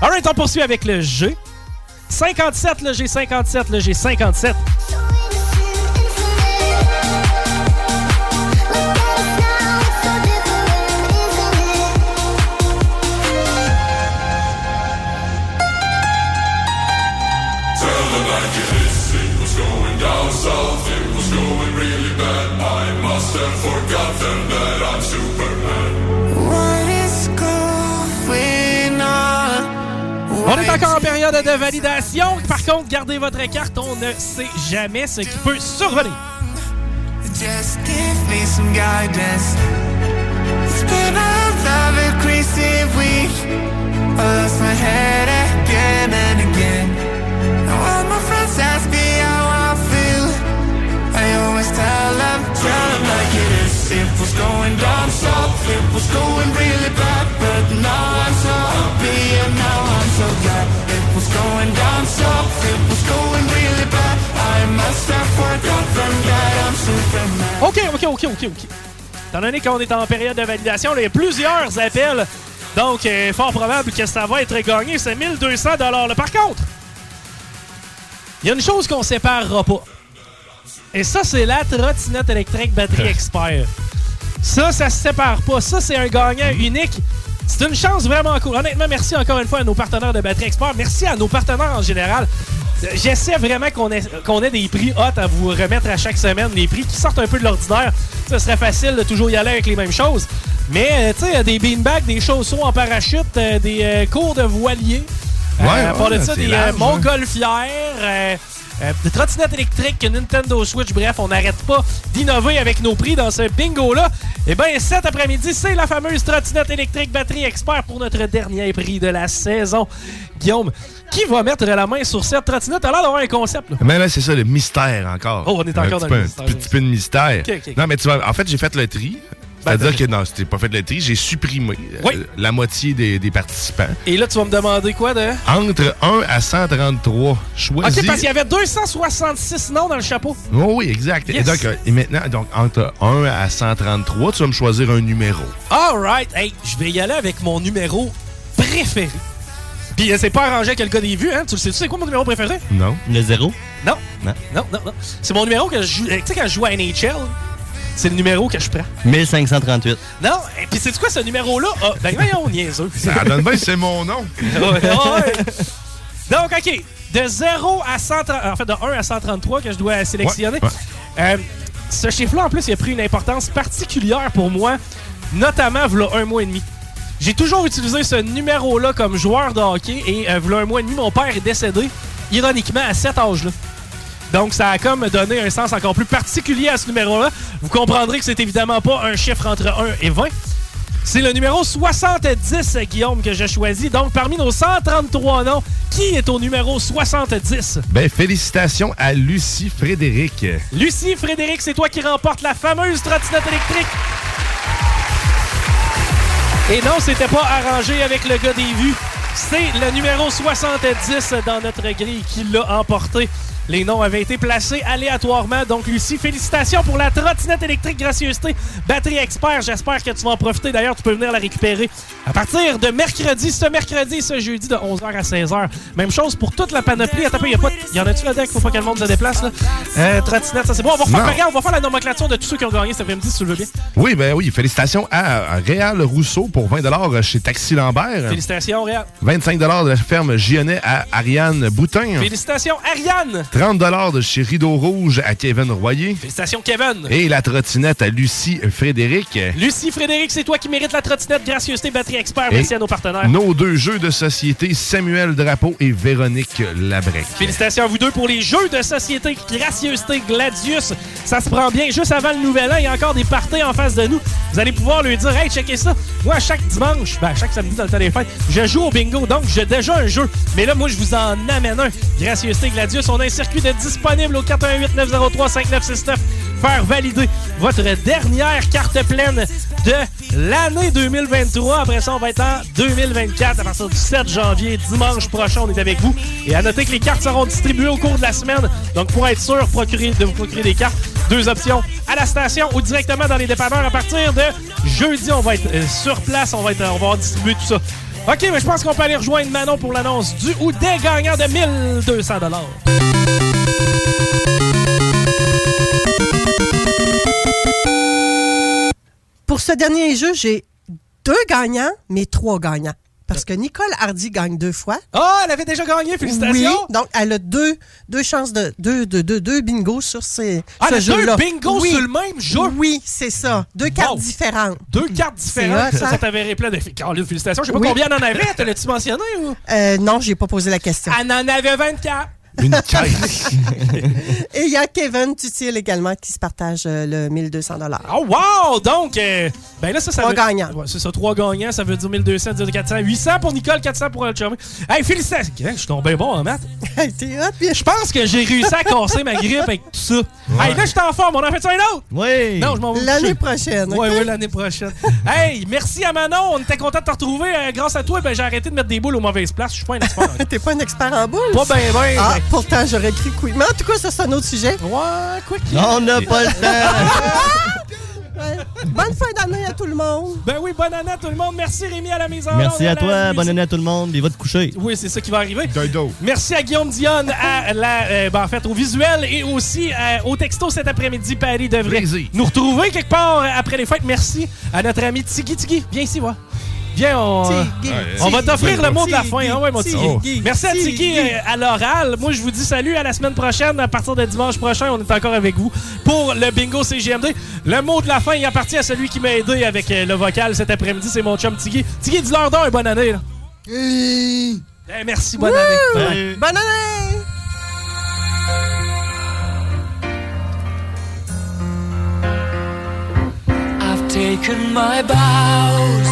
Alright, on poursuit avec le G. 57, le G57, le G57. On est encore en période de validation. Par contre, gardez votre carte, on ne sait jamais ce qui peut survenir. Just give me some guidance. It's been a lovely crazy week. I lost my head again and again. Now all my friends ask me how I feel. I always tell them, tell them like it is. It was going down south, it was going really bad, but now I'm so happy and now I'm so glad. It was going down south, it was going really bad. I must have forgotten that I'm Superman. OK, OK, OK, OK, OK. Étant donné qu'on est en période de validation, il y a plusieurs appels. Donc, euh, fort probable que ça va être gagné. C'est 1200 là. Par contre, il y a une chose qu'on séparera pas. Et ça, c'est la trottinette électrique batterie expert. Ça, ça se sépare pas. Ça, c'est un gagnant unique. C'est une chance vraiment cool. Honnêtement, merci encore une fois à nos partenaires de Batterie Expert. Merci à nos partenaires en général. Euh, J'essaie vraiment qu'on ait, des prix hot à vous remettre à chaque semaine, des prix qui sortent un peu de l'ordinaire. Ce serait facile de toujours y aller avec les mêmes choses. Mais, euh, tu sais, des beanbags, des chaussons en parachute, euh, des euh, cours de voilier. Ouais, à part de ouais, ça, c'est des euh, montgolfières. euh, euh, des trottinettes électriques, Nintendo Switch, bref, on n'arrête pas d'innover avec nos prix dans ce bingo-là. Et bien, cet après-midi, c'est la fameuse trottinette électrique batterie expert pour notre dernier prix de la saison. Guillaume, qui va mettre la main sur cette trottinette? L'air d'avoir un concept, là. Mais là, c'est ça, le mystère encore. Oh, on est Un encore dans le un mystère, petit peu de mystère. Non, mais tu vois, en fait, j'ai fait le tri. C'est-à-dire t'as- que non, c'était pas fait le tri, j'ai supprimé euh, Oui. la moitié des, des participants. Et là, tu vas me demander quoi de... Entre 1 à 133, choisis. OK, parce qu'il y avait 266 noms dans le chapeau. Oh oui, exact. Et donc, euh, et maintenant, donc, entre 1 à 133, tu vas me choisir un numéro. All right. Hey, je vais y aller avec mon numéro préféré. Puis euh, c'est pas arrangé avec le gars des vues, hein? Tu le sais, tu sais quoi mon numéro préféré? Non. Le zéro? Non. Non. Non, non, non. C'est mon numéro que je joue. Tu sais, quand je joue à NHL, c'est le numéro que je prends. 1538. Non, et puis c'est quoi ce numéro-là? Ah, ben voyons, niaiseux. Ça donne bien, c'est mon nom. Ouais, ouais. Donc, OK. De 0 à 130... En fait, de 1 à 133 que je dois sélectionner. Ouais, Euh, ce chiffre-là, en plus, il a pris une importance particulière pour moi, notamment v'là un mois et demi. J'ai toujours utilisé ce numéro-là comme joueur de hockey et euh, v'là un mois et demi, mon père est décédé, ironiquement, à cet âge-là. Donc, ça a comme donné un sens encore plus particulier à ce numéro-là. Vous comprendrez que c'est évidemment pas un chiffre entre 1 et 20. C'est le numéro 70, Guillaume, que j'ai choisi. Donc, parmi nos 133 noms, qui est au numéro 70? Ben, félicitations à Lucie Frédéric. Lucie, Frédéric, c'est toi qui remporte la fameuse trottinette électrique. Et non, c'était pas arrangé avec le gars des vues. C'est le numéro 70 dans notre grille qui l'a emporté. Les noms avaient été placés aléatoirement. Donc, Lucie, félicitations pour la trottinette électrique gracieuseté Batterie Expert. J'espère que tu vas en profiter. D'ailleurs, tu peux venir la récupérer à partir de mercredi, ce mercredi et ce jeudi de 11h à 16h. Même chose pour toute la panoplie. Attends, il y, a pas... y en a-tu là-dedans qu'il faut pas que le monde se déplace? Là? Euh, trottinette, ça c'est bon. On va, refaire, regarde, on va faire la nomenclature de tous ceux qui ont gagné cet après-midi, si tu le veux bien. Oui, ben oui, félicitations à Réal Rousseau pour 20 chez Taxi Lambert. Félicitations, Réal. 25 de la ferme Gionnet à Ariane Boutin. Félicitations, Ariane. 30 de chez Rideau Rouge à Kevin Royer. Félicitations, Kevin. Et la trottinette à Lucie Frédéric. Lucie, Frédéric, c'est toi qui mérites la trottinette Gracieuseté Batterie Expert. Et Merci à nos partenaires. Nos deux jeux de société, Samuel Drapeau et Véronique Labrec. Félicitations à vous deux pour les jeux de société Gracieuseté Gladius. Ça se prend bien. Juste avant le nouvel an, il y a encore des parties en face de nous. Vous allez pouvoir lui dire Hey, checkez ça. Moi, chaque dimanche, ben, chaque samedi dans le temps des fêtes, je joue au bingo. Donc, j'ai déjà un jeu. Mais là, moi, je vous en amène un. Gracieuseté Gladius. On a un circuit de disponible au 418-903-5969. faire valider votre dernière carte pleine de l'année 2023. Après ça, on va être en 2024 à partir du 7 janvier, dimanche prochain. On est avec vous. Et à noter que les cartes seront distribuées au cours de la semaine. Donc, pour être sûr de vous procurer des cartes, deux options à la station ou directement dans les dépanneurs à partir de jeudi. On va être euh, sur place. On va, être, on va distribuer tout ça. OK, mais je pense qu'on peut aller rejoindre Manon pour l'annonce du ou des gagnants de 1200 Pour ce dernier jeu, j'ai deux gagnants, mais trois gagnants. Parce que Nicole Hardy gagne deux fois. Oh, elle avait déjà gagné, félicitations! Oui, donc elle a deux, deux chances de deux, deux, deux, deux bingos sur ces, Ah, ce a deux jeu-là. bingos sur le même jeu? Oui, c'est ça. Deux cartes différentes. Deux cartes différentes. Ça, ça t'avérait plein de Caroline, félicitations. Je sais pas Oui. combien elle en avait. Te l'as-tu mentionné ou? Euh, non, j'ai pas posé la question. Elle en avait 24. Une caisse. Et il y a Kevin Tutil également qui se partage euh, le 1200 Oh wow! Donc, euh, ben là, ça, ça Trois veut- gagnants. Ouais, c'est ça, trois gagnants. Ça veut dire 1200, dire 400. 800 pour Nicole, 400 pour le chum. Hey, félicitations! Je suis tombé bon en maths. T'es hot, bien. Je pense que j'ai réussi à casser ma grippe avec tout ça. Hey, là, je suis en forme. On en fait ça un autre? Oui. Non, je m'en vais me L'année coucher. prochaine. Ouais, ok? ouais, l'année prochaine. hey, merci à Manon. On était content de te retrouver. Euh, grâce à toi, ben, j'ai arrêté de mettre des boules aux mauvaises places. Je suis pas un expert. T'es pas un expert en boule? Pas ben, ben. Ah, pourtant, j'aurais cru que oui. Mais en tout cas, ça, c'est un autre sujet. Ouais, qu'il- On n'a pas le temps. Ouais. Bonne fin d'année à tout le monde. Ben oui, bonne année à tout le monde. Merci Rémi à la maison. Merci à toi. Bonne année à tout le monde. Il va te coucher. Oui, c'est ça qui va arriver. Merci à Guillaume Dionne, à la, euh, ben, en fait, au visuel et aussi euh, au texto cet après-midi. Paris devrait Plaisir. nous retrouver quelque part euh, après les fêtes. Merci à notre ami Tiggy Tiggy. Viens ici, va. Viens, on, Tiggy, on va t'offrir le mot de la fin. Hein, ouais, mon Merci à euh, à l'oral. Moi, je vous dis salut à la semaine prochaine. À partir de dimanche prochain, on est encore avec vous pour le bingo CGMD. Le mot de la fin, il appartient à celui qui m'a aidé avec euh, le vocal cet après-midi. C'est mon chum Tiggy. Tiggy, dis-leur une bonne année. Là. Eh, merci, bonne année. Bonne année! I've taken my bows and my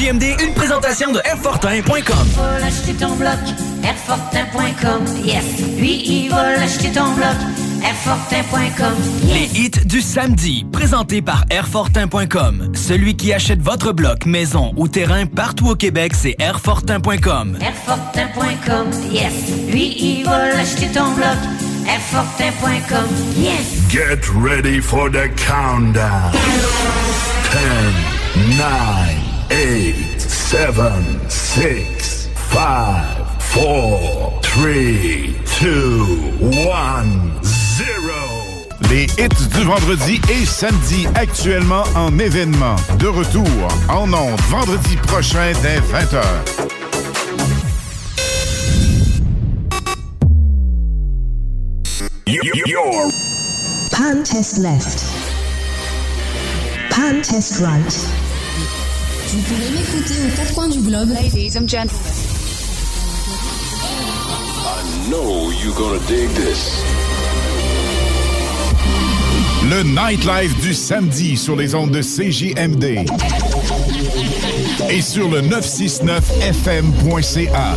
CJMD, une présentation de Airfortin.com. Faut l'acheter ton bloc, Airfortin.com. Yes, lui, il va l'acheter ton bloc, Airfortin.com. Les hits du samedi, présentés par Airfortin.com. Celui qui achète votre bloc, maison ou terrain partout au Québec, c'est Airfortin.com. Airfortin.com. Yes, lui, il va l'acheter ton bloc, Airfortin.com. Yes. Get ready for the countdown. 10, 9, 8, 7, 6, 5, 4, 3, 2, 1, 0. Les hits du vendredi et samedi actuellement en événement. De retour en ondes vendredi prochain dès 20h. Your Pan test left. Pan test right. Vous pouvez m'écouter aux quatre coins du globe. Ladies and gentlemen. I know you're gonna dig this. Le Nightlife du samedi sur les ondes de CJMD. Et sur le 969fm.ca.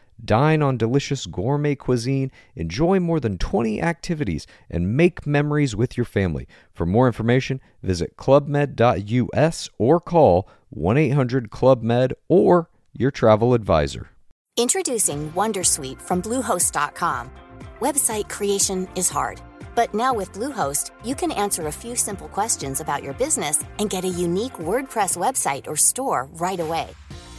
Dine on delicious gourmet cuisine, enjoy more than 20 activities, and make memories with your family. For more information, visit clubmed.us or call 1 800 Club Med or your travel advisor. Introducing Wondersuite from Bluehost.com. Website creation is hard, but now with Bluehost, you can answer a few simple questions about your business and get a unique WordPress website or store right away.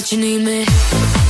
but you need me.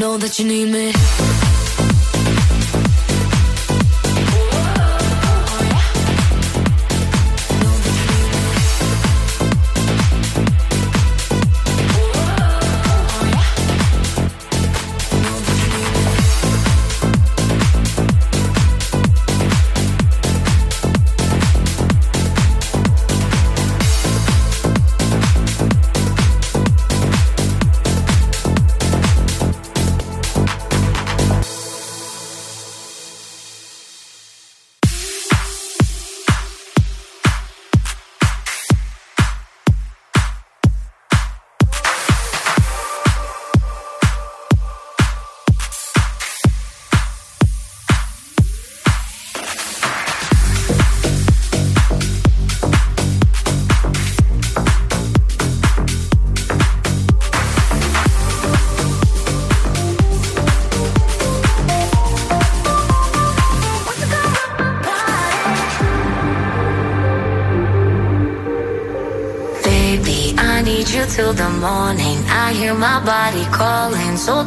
know that you need me.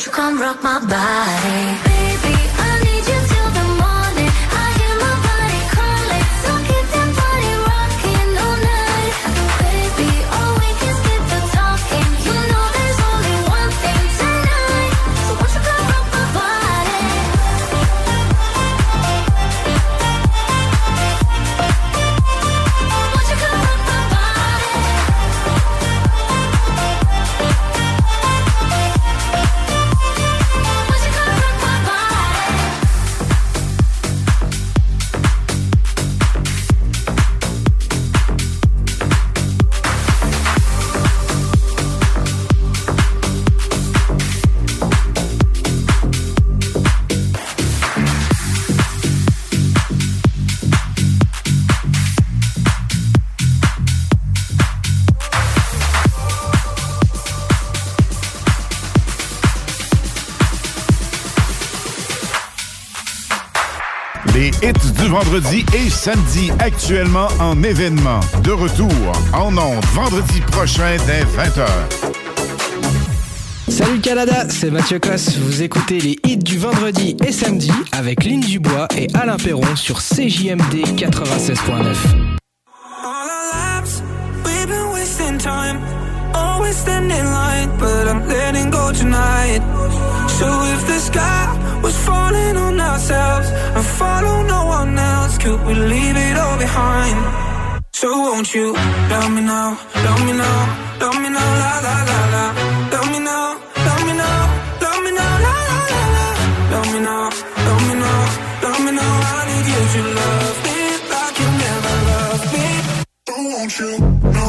Won't you come rock my body? Baby, I need you Les hits du vendredi et samedi actuellement en événement. De retour en ondes vendredi prochain dès 20h. Salut Canada, c'est Mathieu Cosse. Vous écoutez les hits du vendredi et samedi avec Lynn Dubois et Alain Perron sur CJMD 96.9. We've been wasting time, always standing in line, but I'm letting go tonight. So if the sky was falling on ourselves and follow no one else, could we leave it all behind? So won't you love me now, love me now, love me now, la la la la, love me now, love me now, love me now, la la la la, love me now, love me now, love me now, I need you to love me like you never loved me. So won't you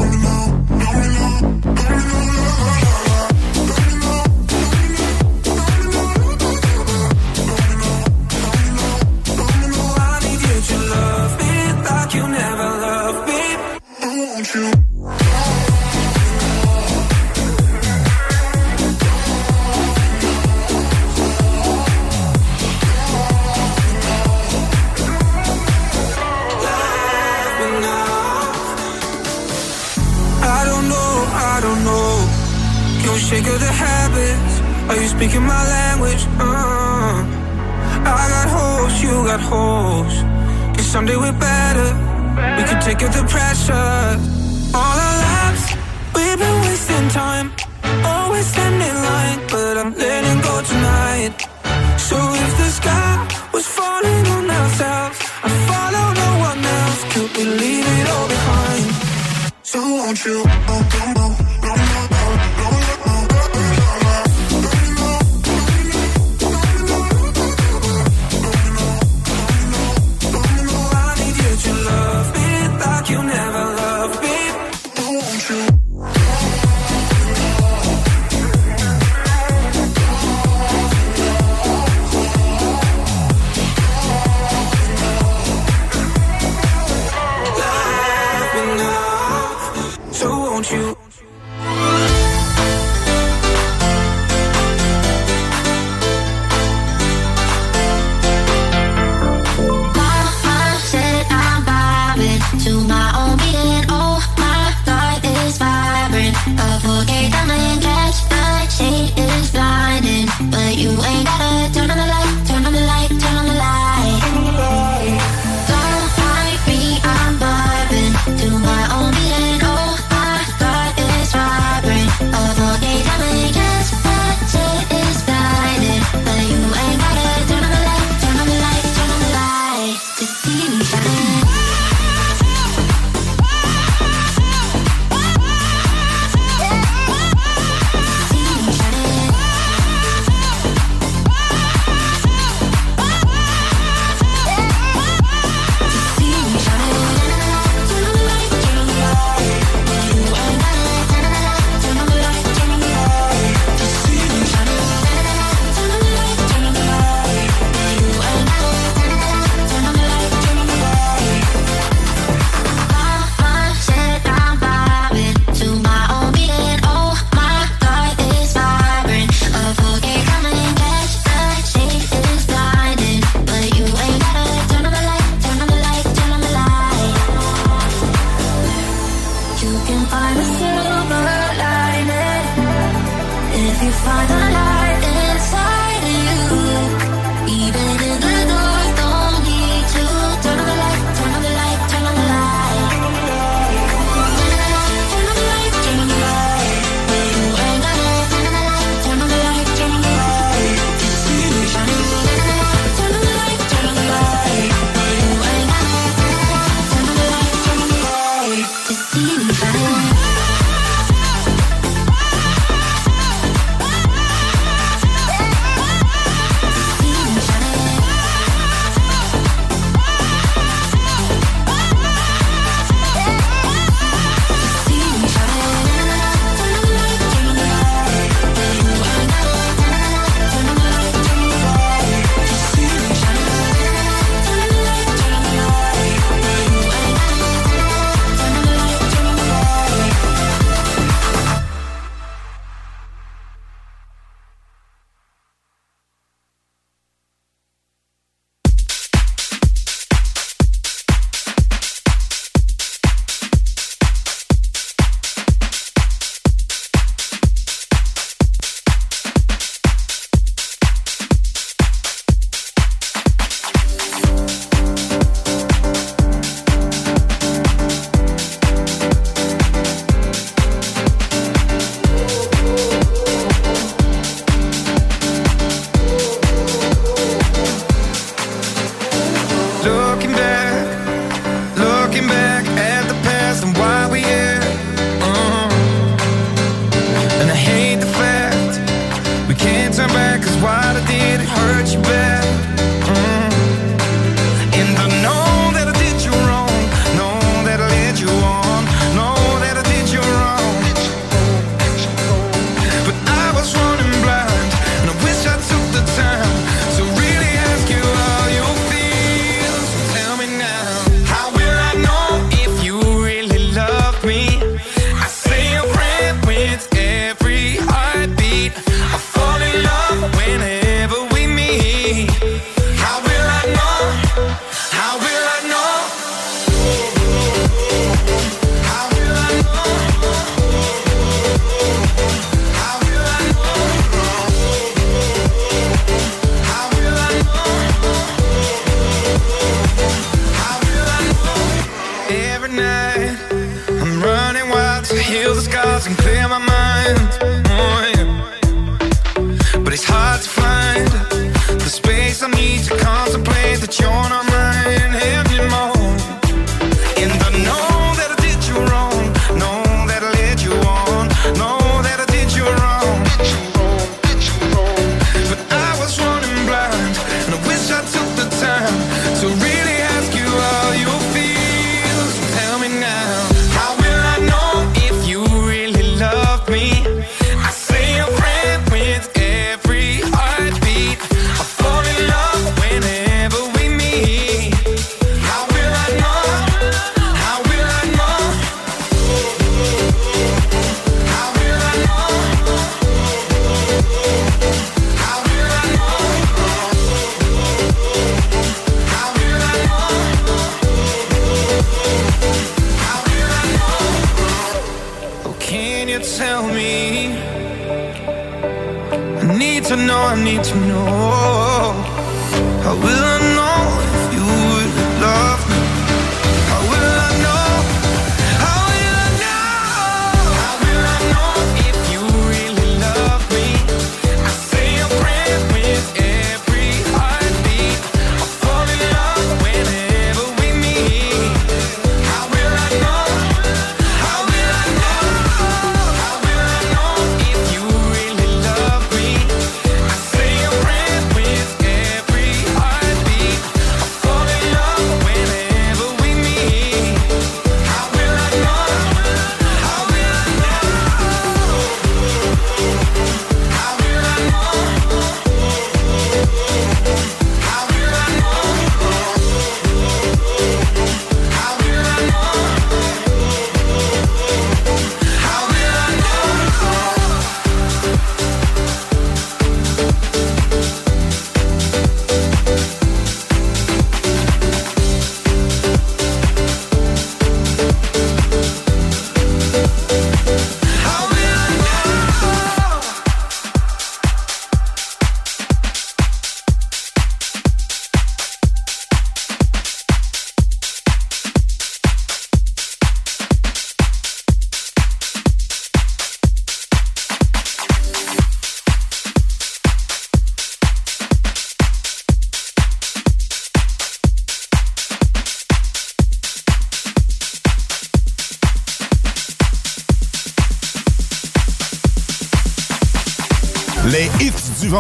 Are you speaking my language? Uh, I got hopes, you got hopes. Cause someday we're better. We can take out the pressure. All our lives, we've been wasting time. Always standing line, but I'm letting go tonight. So if the sky was falling on ourselves, I'd follow no one else. Could we leave it all behind? So won't you? Oh, oh, oh. can find a silver lining if you find a light. To know, I need to know. How will I know if you would love me?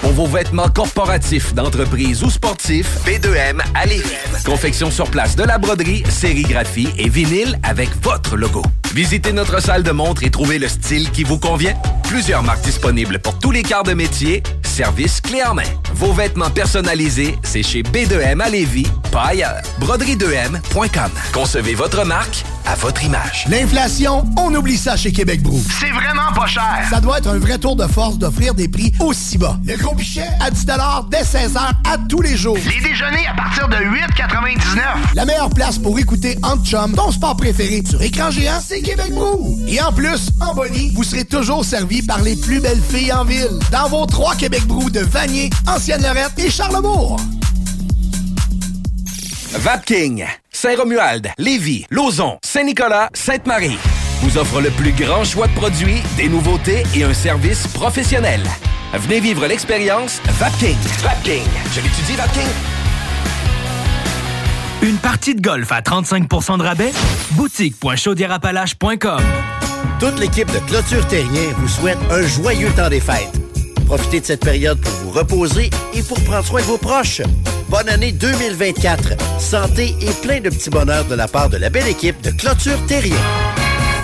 Pour vos vêtements corporatifs, d'entreprise ou sportifs, B2M à Lévis. Confection sur place de la broderie, sérigraphie et vinyle avec votre logo. Visitez notre salle de montre et trouvez le style qui vous convient. Plusieurs marques disponibles pour tous les quarts de métier. Service clé en main. Vos vêtements personnalisés, c'est chez B2M à Lévis, pas ailleurs. Broderie2M.com. Concevez votre marque à votre image. L'inflation, on oublie ça chez Québec Brou. C'est vraiment pas cher. Ça doit être un vrai tour de force d'offrir des prix aussi bas. Le gros pichet à 10 dès 16 h à tous les jours. Les déjeuners à partir de 8,99. La meilleure place pour écouter Hunt Chum, ton sport préféré, sur écran géant, c'est Québec Brou. Et en plus, en Bonnie, vous serez toujours servi par les plus belles filles en ville. Dans vos trois Québec Brou de Vanier, Ancienne-Lorette et Charlebourg. Vapking, Saint-Romuald, Lévis, Lauson, Saint-Nicolas, Sainte-Marie vous offre le plus grand choix de produits, des nouveautés et un service professionnel. Venez vivre l'expérience Vapking. Vapking. Je l'étudie, Vapking. Une partie de golf à 35% de rabais? Boutique.chaudierapalache.com Toute l'équipe de Clôture Terrien vous souhaite un joyeux temps des fêtes. Profitez de cette période pour vous reposer et pour prendre soin de vos proches. Bonne année 2024. Santé et plein de petits bonheurs de la part de la belle équipe de Clôture Terrien.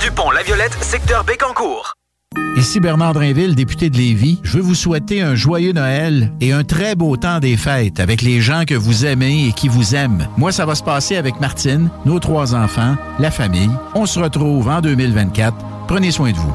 du pont La Violette, secteur Bécancourt. Ici Bernard Drinville, député de Lévis. Je veux vous souhaiter un joyeux Noël et un très beau temps des fêtes avec les gens que vous aimez et qui vous aiment. Moi, ça va se passer avec Martine, nos trois enfants, la famille. On se retrouve en 2024. Prenez soin de vous.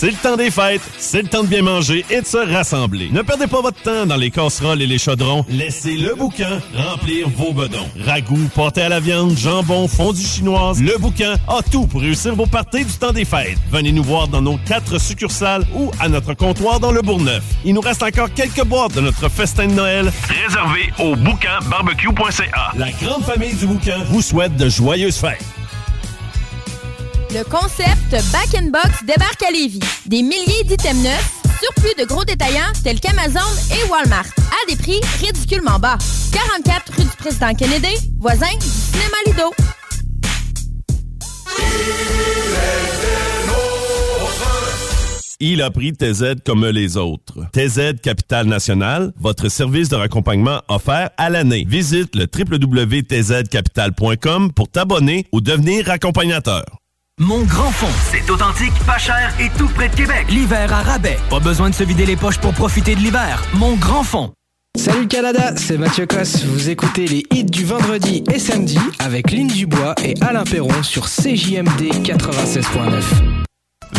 C'est le temps des fêtes, c'est le temps de bien manger et de se rassembler. Ne perdez pas votre temps dans les casseroles et les chaudrons. Laissez le bouquin remplir vos bedons. Ragoût, pâté à la viande, jambon, fondue chinoise, le bouquin a tout pour réussir vos parties du temps des fêtes. Venez nous voir dans nos quatre succursales ou à notre comptoir dans le Bourgneuf. Il nous reste encore quelques boîtes de notre festin de Noël réservé au bouquinbarbecue.ca. La grande famille du bouquin vous souhaite de joyeuses fêtes. Le concept Back in Box débarque à Lévis. Des milliers d'items neufs, surplus de gros détaillants tels qu'Amazon et Walmart, à des prix ridiculement bas. 44 rue du Président Kennedy, voisin du cinéma Lido. Il a pris TZ comme les autres. TZ Capital National, votre service de raccompagnement offert à l'année. Visite le www.tzcapital.com pour t'abonner ou devenir accompagnateur. Mon grand fond, c'est authentique, pas cher et tout près de Québec. L'hiver à rabais. Pas besoin de se vider les poches pour profiter de l'hiver. Mon grand fond. Salut Canada, c'est Mathieu Cosse. Vous écoutez les hits du vendredi et samedi avec Lynn Dubois et Alain Perron sur CJMD 96.9.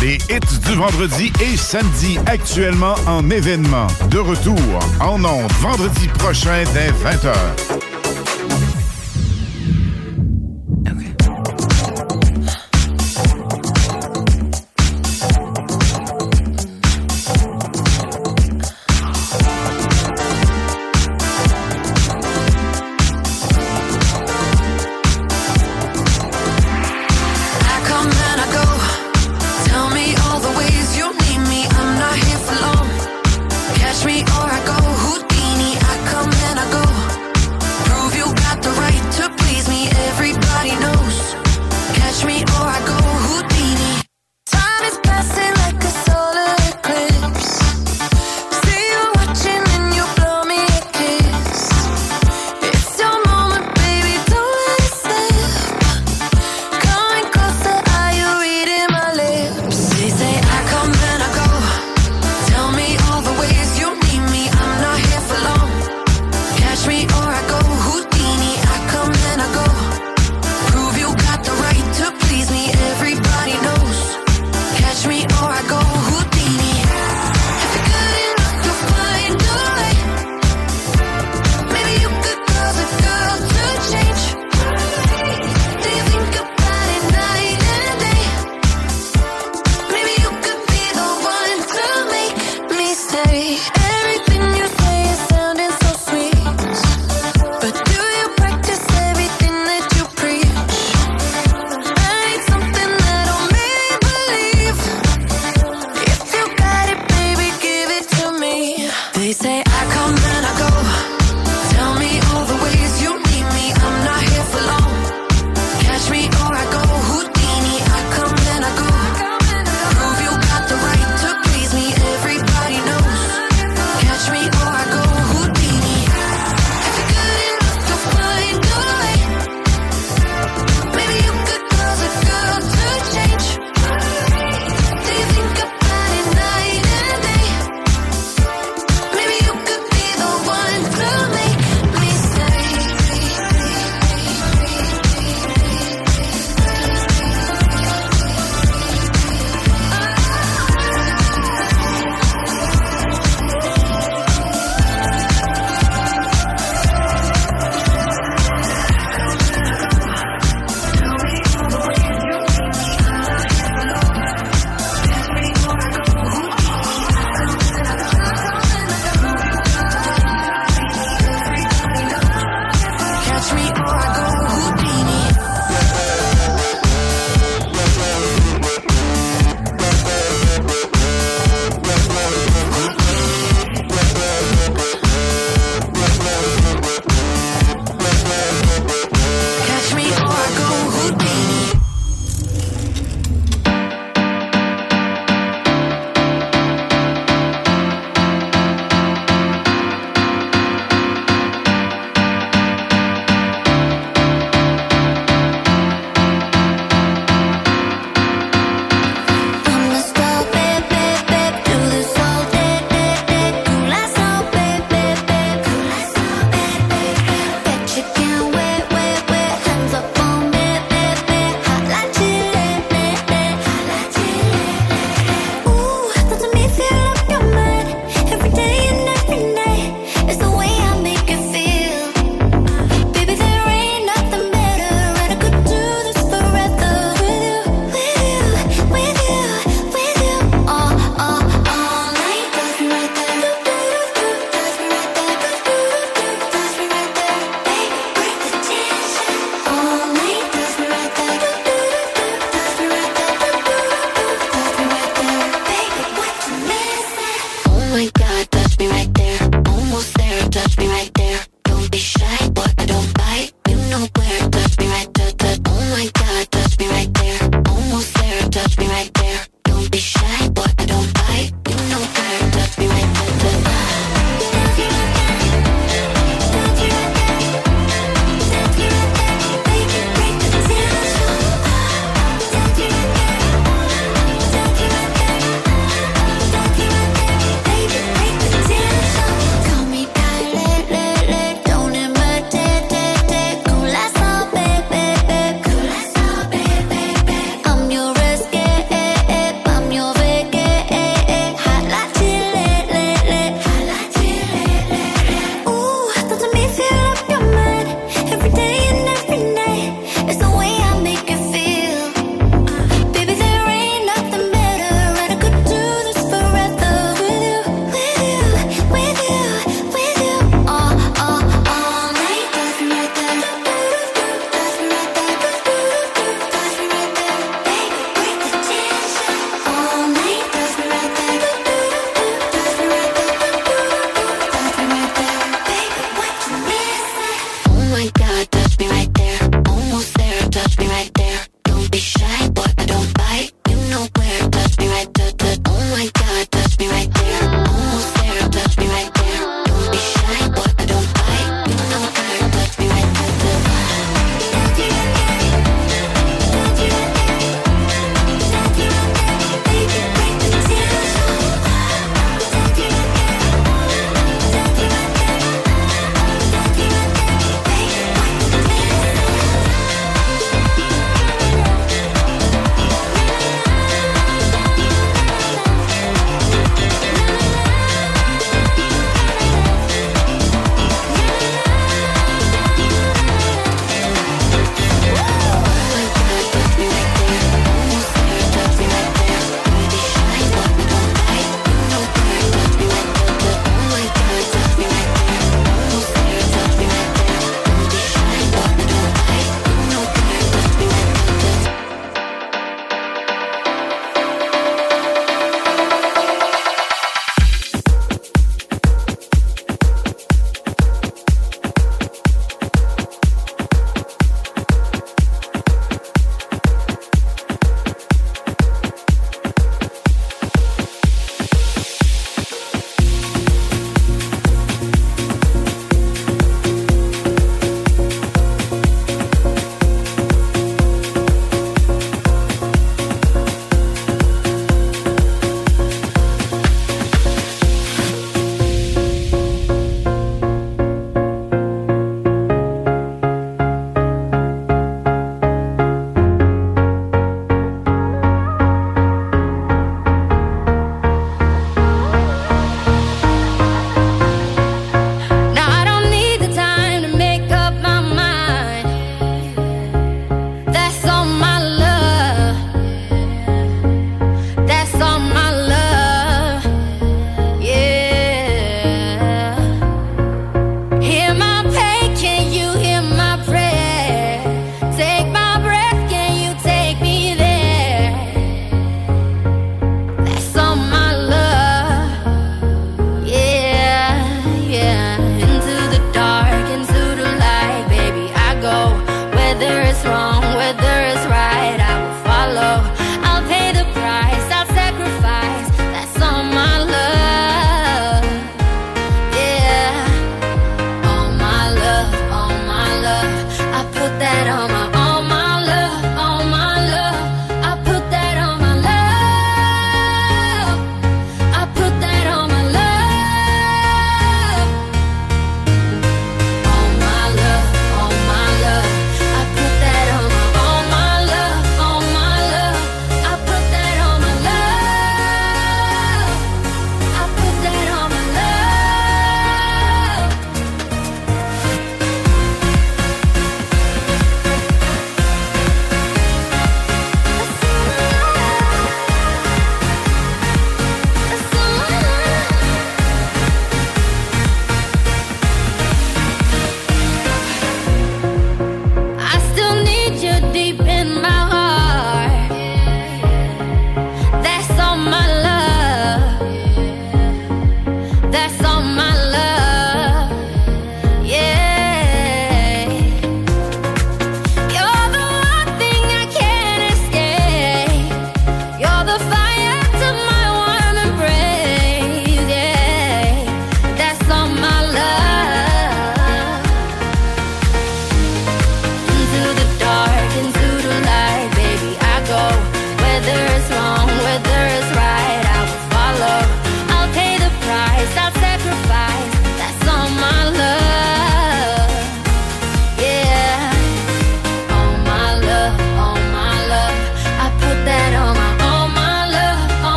Les hits du vendredi et samedi actuellement en événement. De retour en ondes vendredi prochain dès 20h.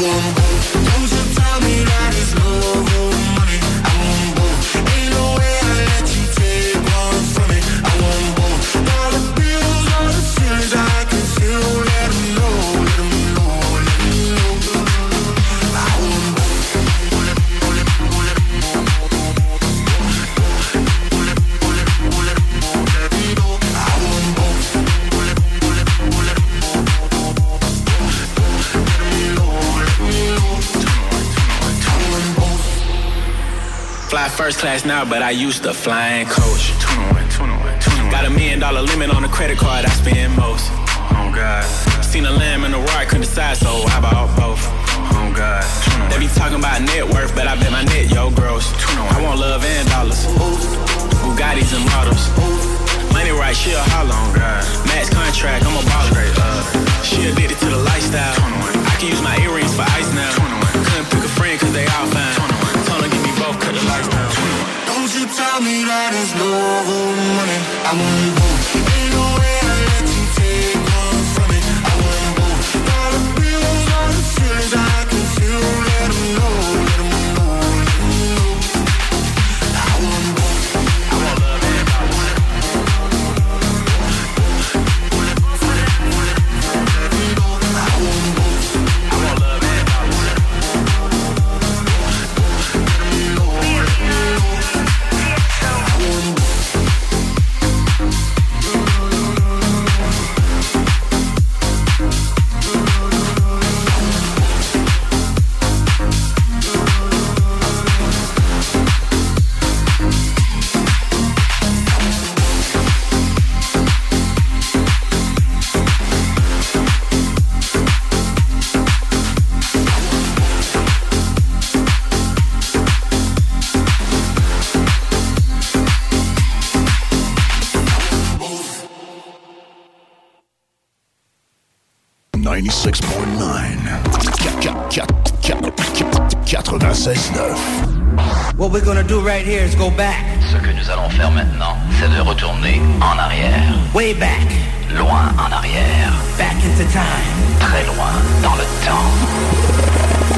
I first class now, but I used to fly flying coach. Got a million dollar limit on the credit card I spend most. Oh God. Seen a lamb and a roar, couldn't decide, so I bought both. Oh God. They be talking about net worth, but I bet my net yo gross. I want love and dollars. Bugattis and models. Money right, she a holler on God. Max contract, I'm a baller. Uh, she addicted to the lifestyle. I can use my earrings for ice now. Couldn't pick a friend cause they all fine. Told her give me both, cut the lights down. Don't you tell me that it's love or money. I want both. What we're gonna do right here is go back. Ce que nous allons faire maintenant, c'est de retourner en arrière. Way back. Loin en arrière. Back into time. Très loin dans le temps.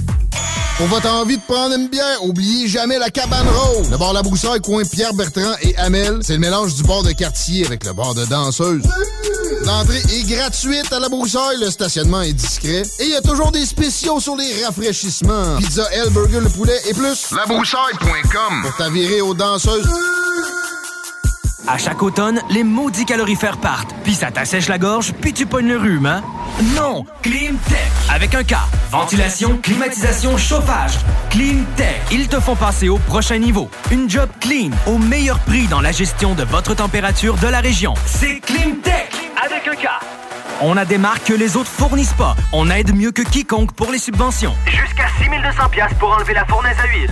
Pour votre envie de prendre une bière, oubliez jamais la cabane rose. Le bar La Broussaille, coin Pierre Bertrand et Amel, c'est le mélange du bar de quartier avec le bar de danseuse. L'entrée est gratuite à La Broussaille, le stationnement est discret et il y a toujours des spéciaux sur les rafraîchissements. Pizza, L, burger, le poulet et plus. Labroussaille.com Pour t'avirer aux danseuses. À chaque automne, les maudits calorifères partent, puis ça t'assèche la gorge, puis tu pognes le rhume, hein? Non! Climtech! Avec un K. Ventilation, climatisation, chauffage. Climtech. Ils te font passer au prochain niveau. Une job clean, au meilleur prix dans la gestion de votre température de la région. C'est Climtech! Avec un K. On a des marques que les autres fournissent pas. On aide mieux que quiconque pour les subventions. Jusqu'à 6200 pièces pour enlever la fournaise à huile.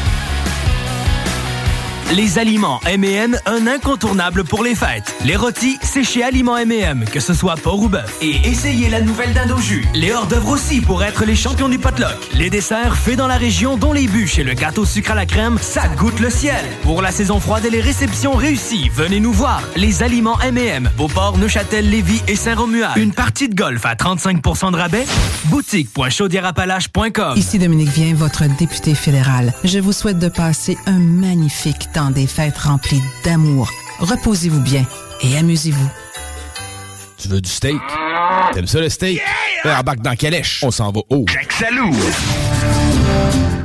Les aliments M&M, un incontournable pour les fêtes. Les rôtis, c'est chez Aliments M&M, que ce soit porc ou bœuf. Et essayez la nouvelle dinde jus. Les hors-d'œuvre aussi pour être les champions du potluck. Les desserts faits dans la région, dont les bûches et le gâteau sucre à la crème, ça goûte le ciel. Pour la saison froide et les réceptions réussies, venez nous voir. Les aliments M&M, Beauport, Neuchâtel, Lévis et Saint-Romuald. Une partie de golf à 35% de rabais? Boutique.chaudierapalache.com Ici Dominique Vien, votre député fédéral. Je vous souhaite de passer un magnifique temps des fêtes remplies d'amour. Reposez-vous bien et amusez-vous. Tu veux du steak? T'aimes ça le steak? Yeah! Embarque dans Calèche. On s'en va haut. Salou!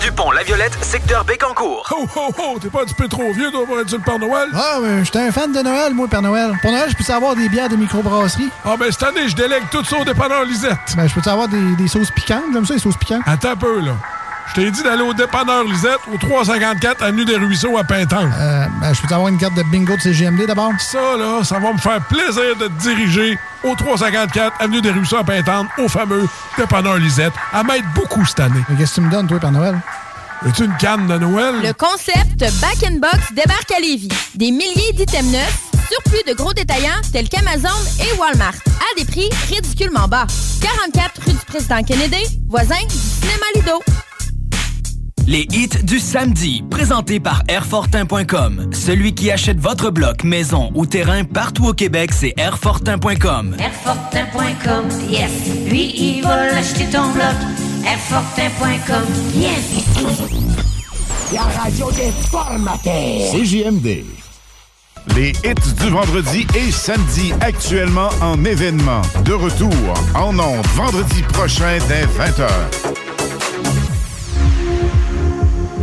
du pont La Violette, secteur Bécancourt. Ho, ho, ho! T'es pas un petit peu trop vieux toi, pour être sur le Père Noël? Ah, mais j'étais un fan de Noël, moi, Père Noël. Pour Noël, je peux savoir des bières de microbrasserie? Ah, ben cette année, je délègue tout ça au dépanneur Lisette. Ben, je peux savoir des, des sauces piquantes. J'aime ça, les sauces piquantes? Attends un peu, là. Je t'ai dit d'aller au dépanneur Lisette, au 354 Avenue des Ruisseaux à Pintan. Euh, ben, je peux savoir une carte de bingo de CGMD d'abord? Ça, là, ça va me faire plaisir de te diriger au 354 Avenue des Ruisseaux à Pintan, au fameux dépanneur Lisette, à m'aide beaucoup cette année. Mais qu'est-ce que tu me donnes, toi, Père Noël? Veux-tu une canne de Noël? Le concept Back in Box débarque à Lévis. Des milliers d'items neufs, surplus de gros détaillants tels qu'Amazon et Walmart, à des prix ridiculement bas. 44 rue du Président Kennedy, voisin du cinéma Lido. Les hits du samedi, présentés par Airfortin.com. Celui qui achète votre bloc, maison ou terrain partout au Québec, c'est Airfortin.com. Airfortin.com, yes. Lui, il va l'acheter ton bloc. Airfortin.com, yes. La radio des formateurs. CJMD. Les hits du vendredi et samedi actuellement en événement. De retour en ondes vendredi prochain dès 20h.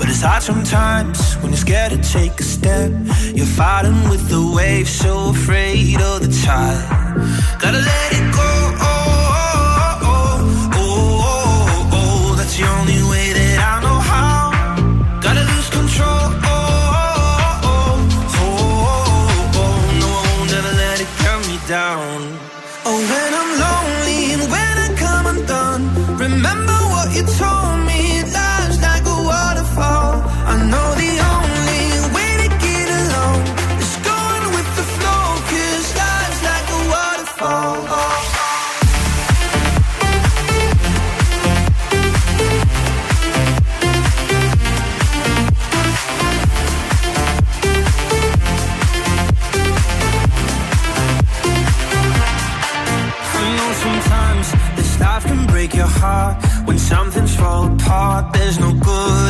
But it's hard sometimes when you're scared to take a step. You're fighting with the waves, so afraid of the tide. Gotta let it go. life can break your heart when something's fall apart. There's no good.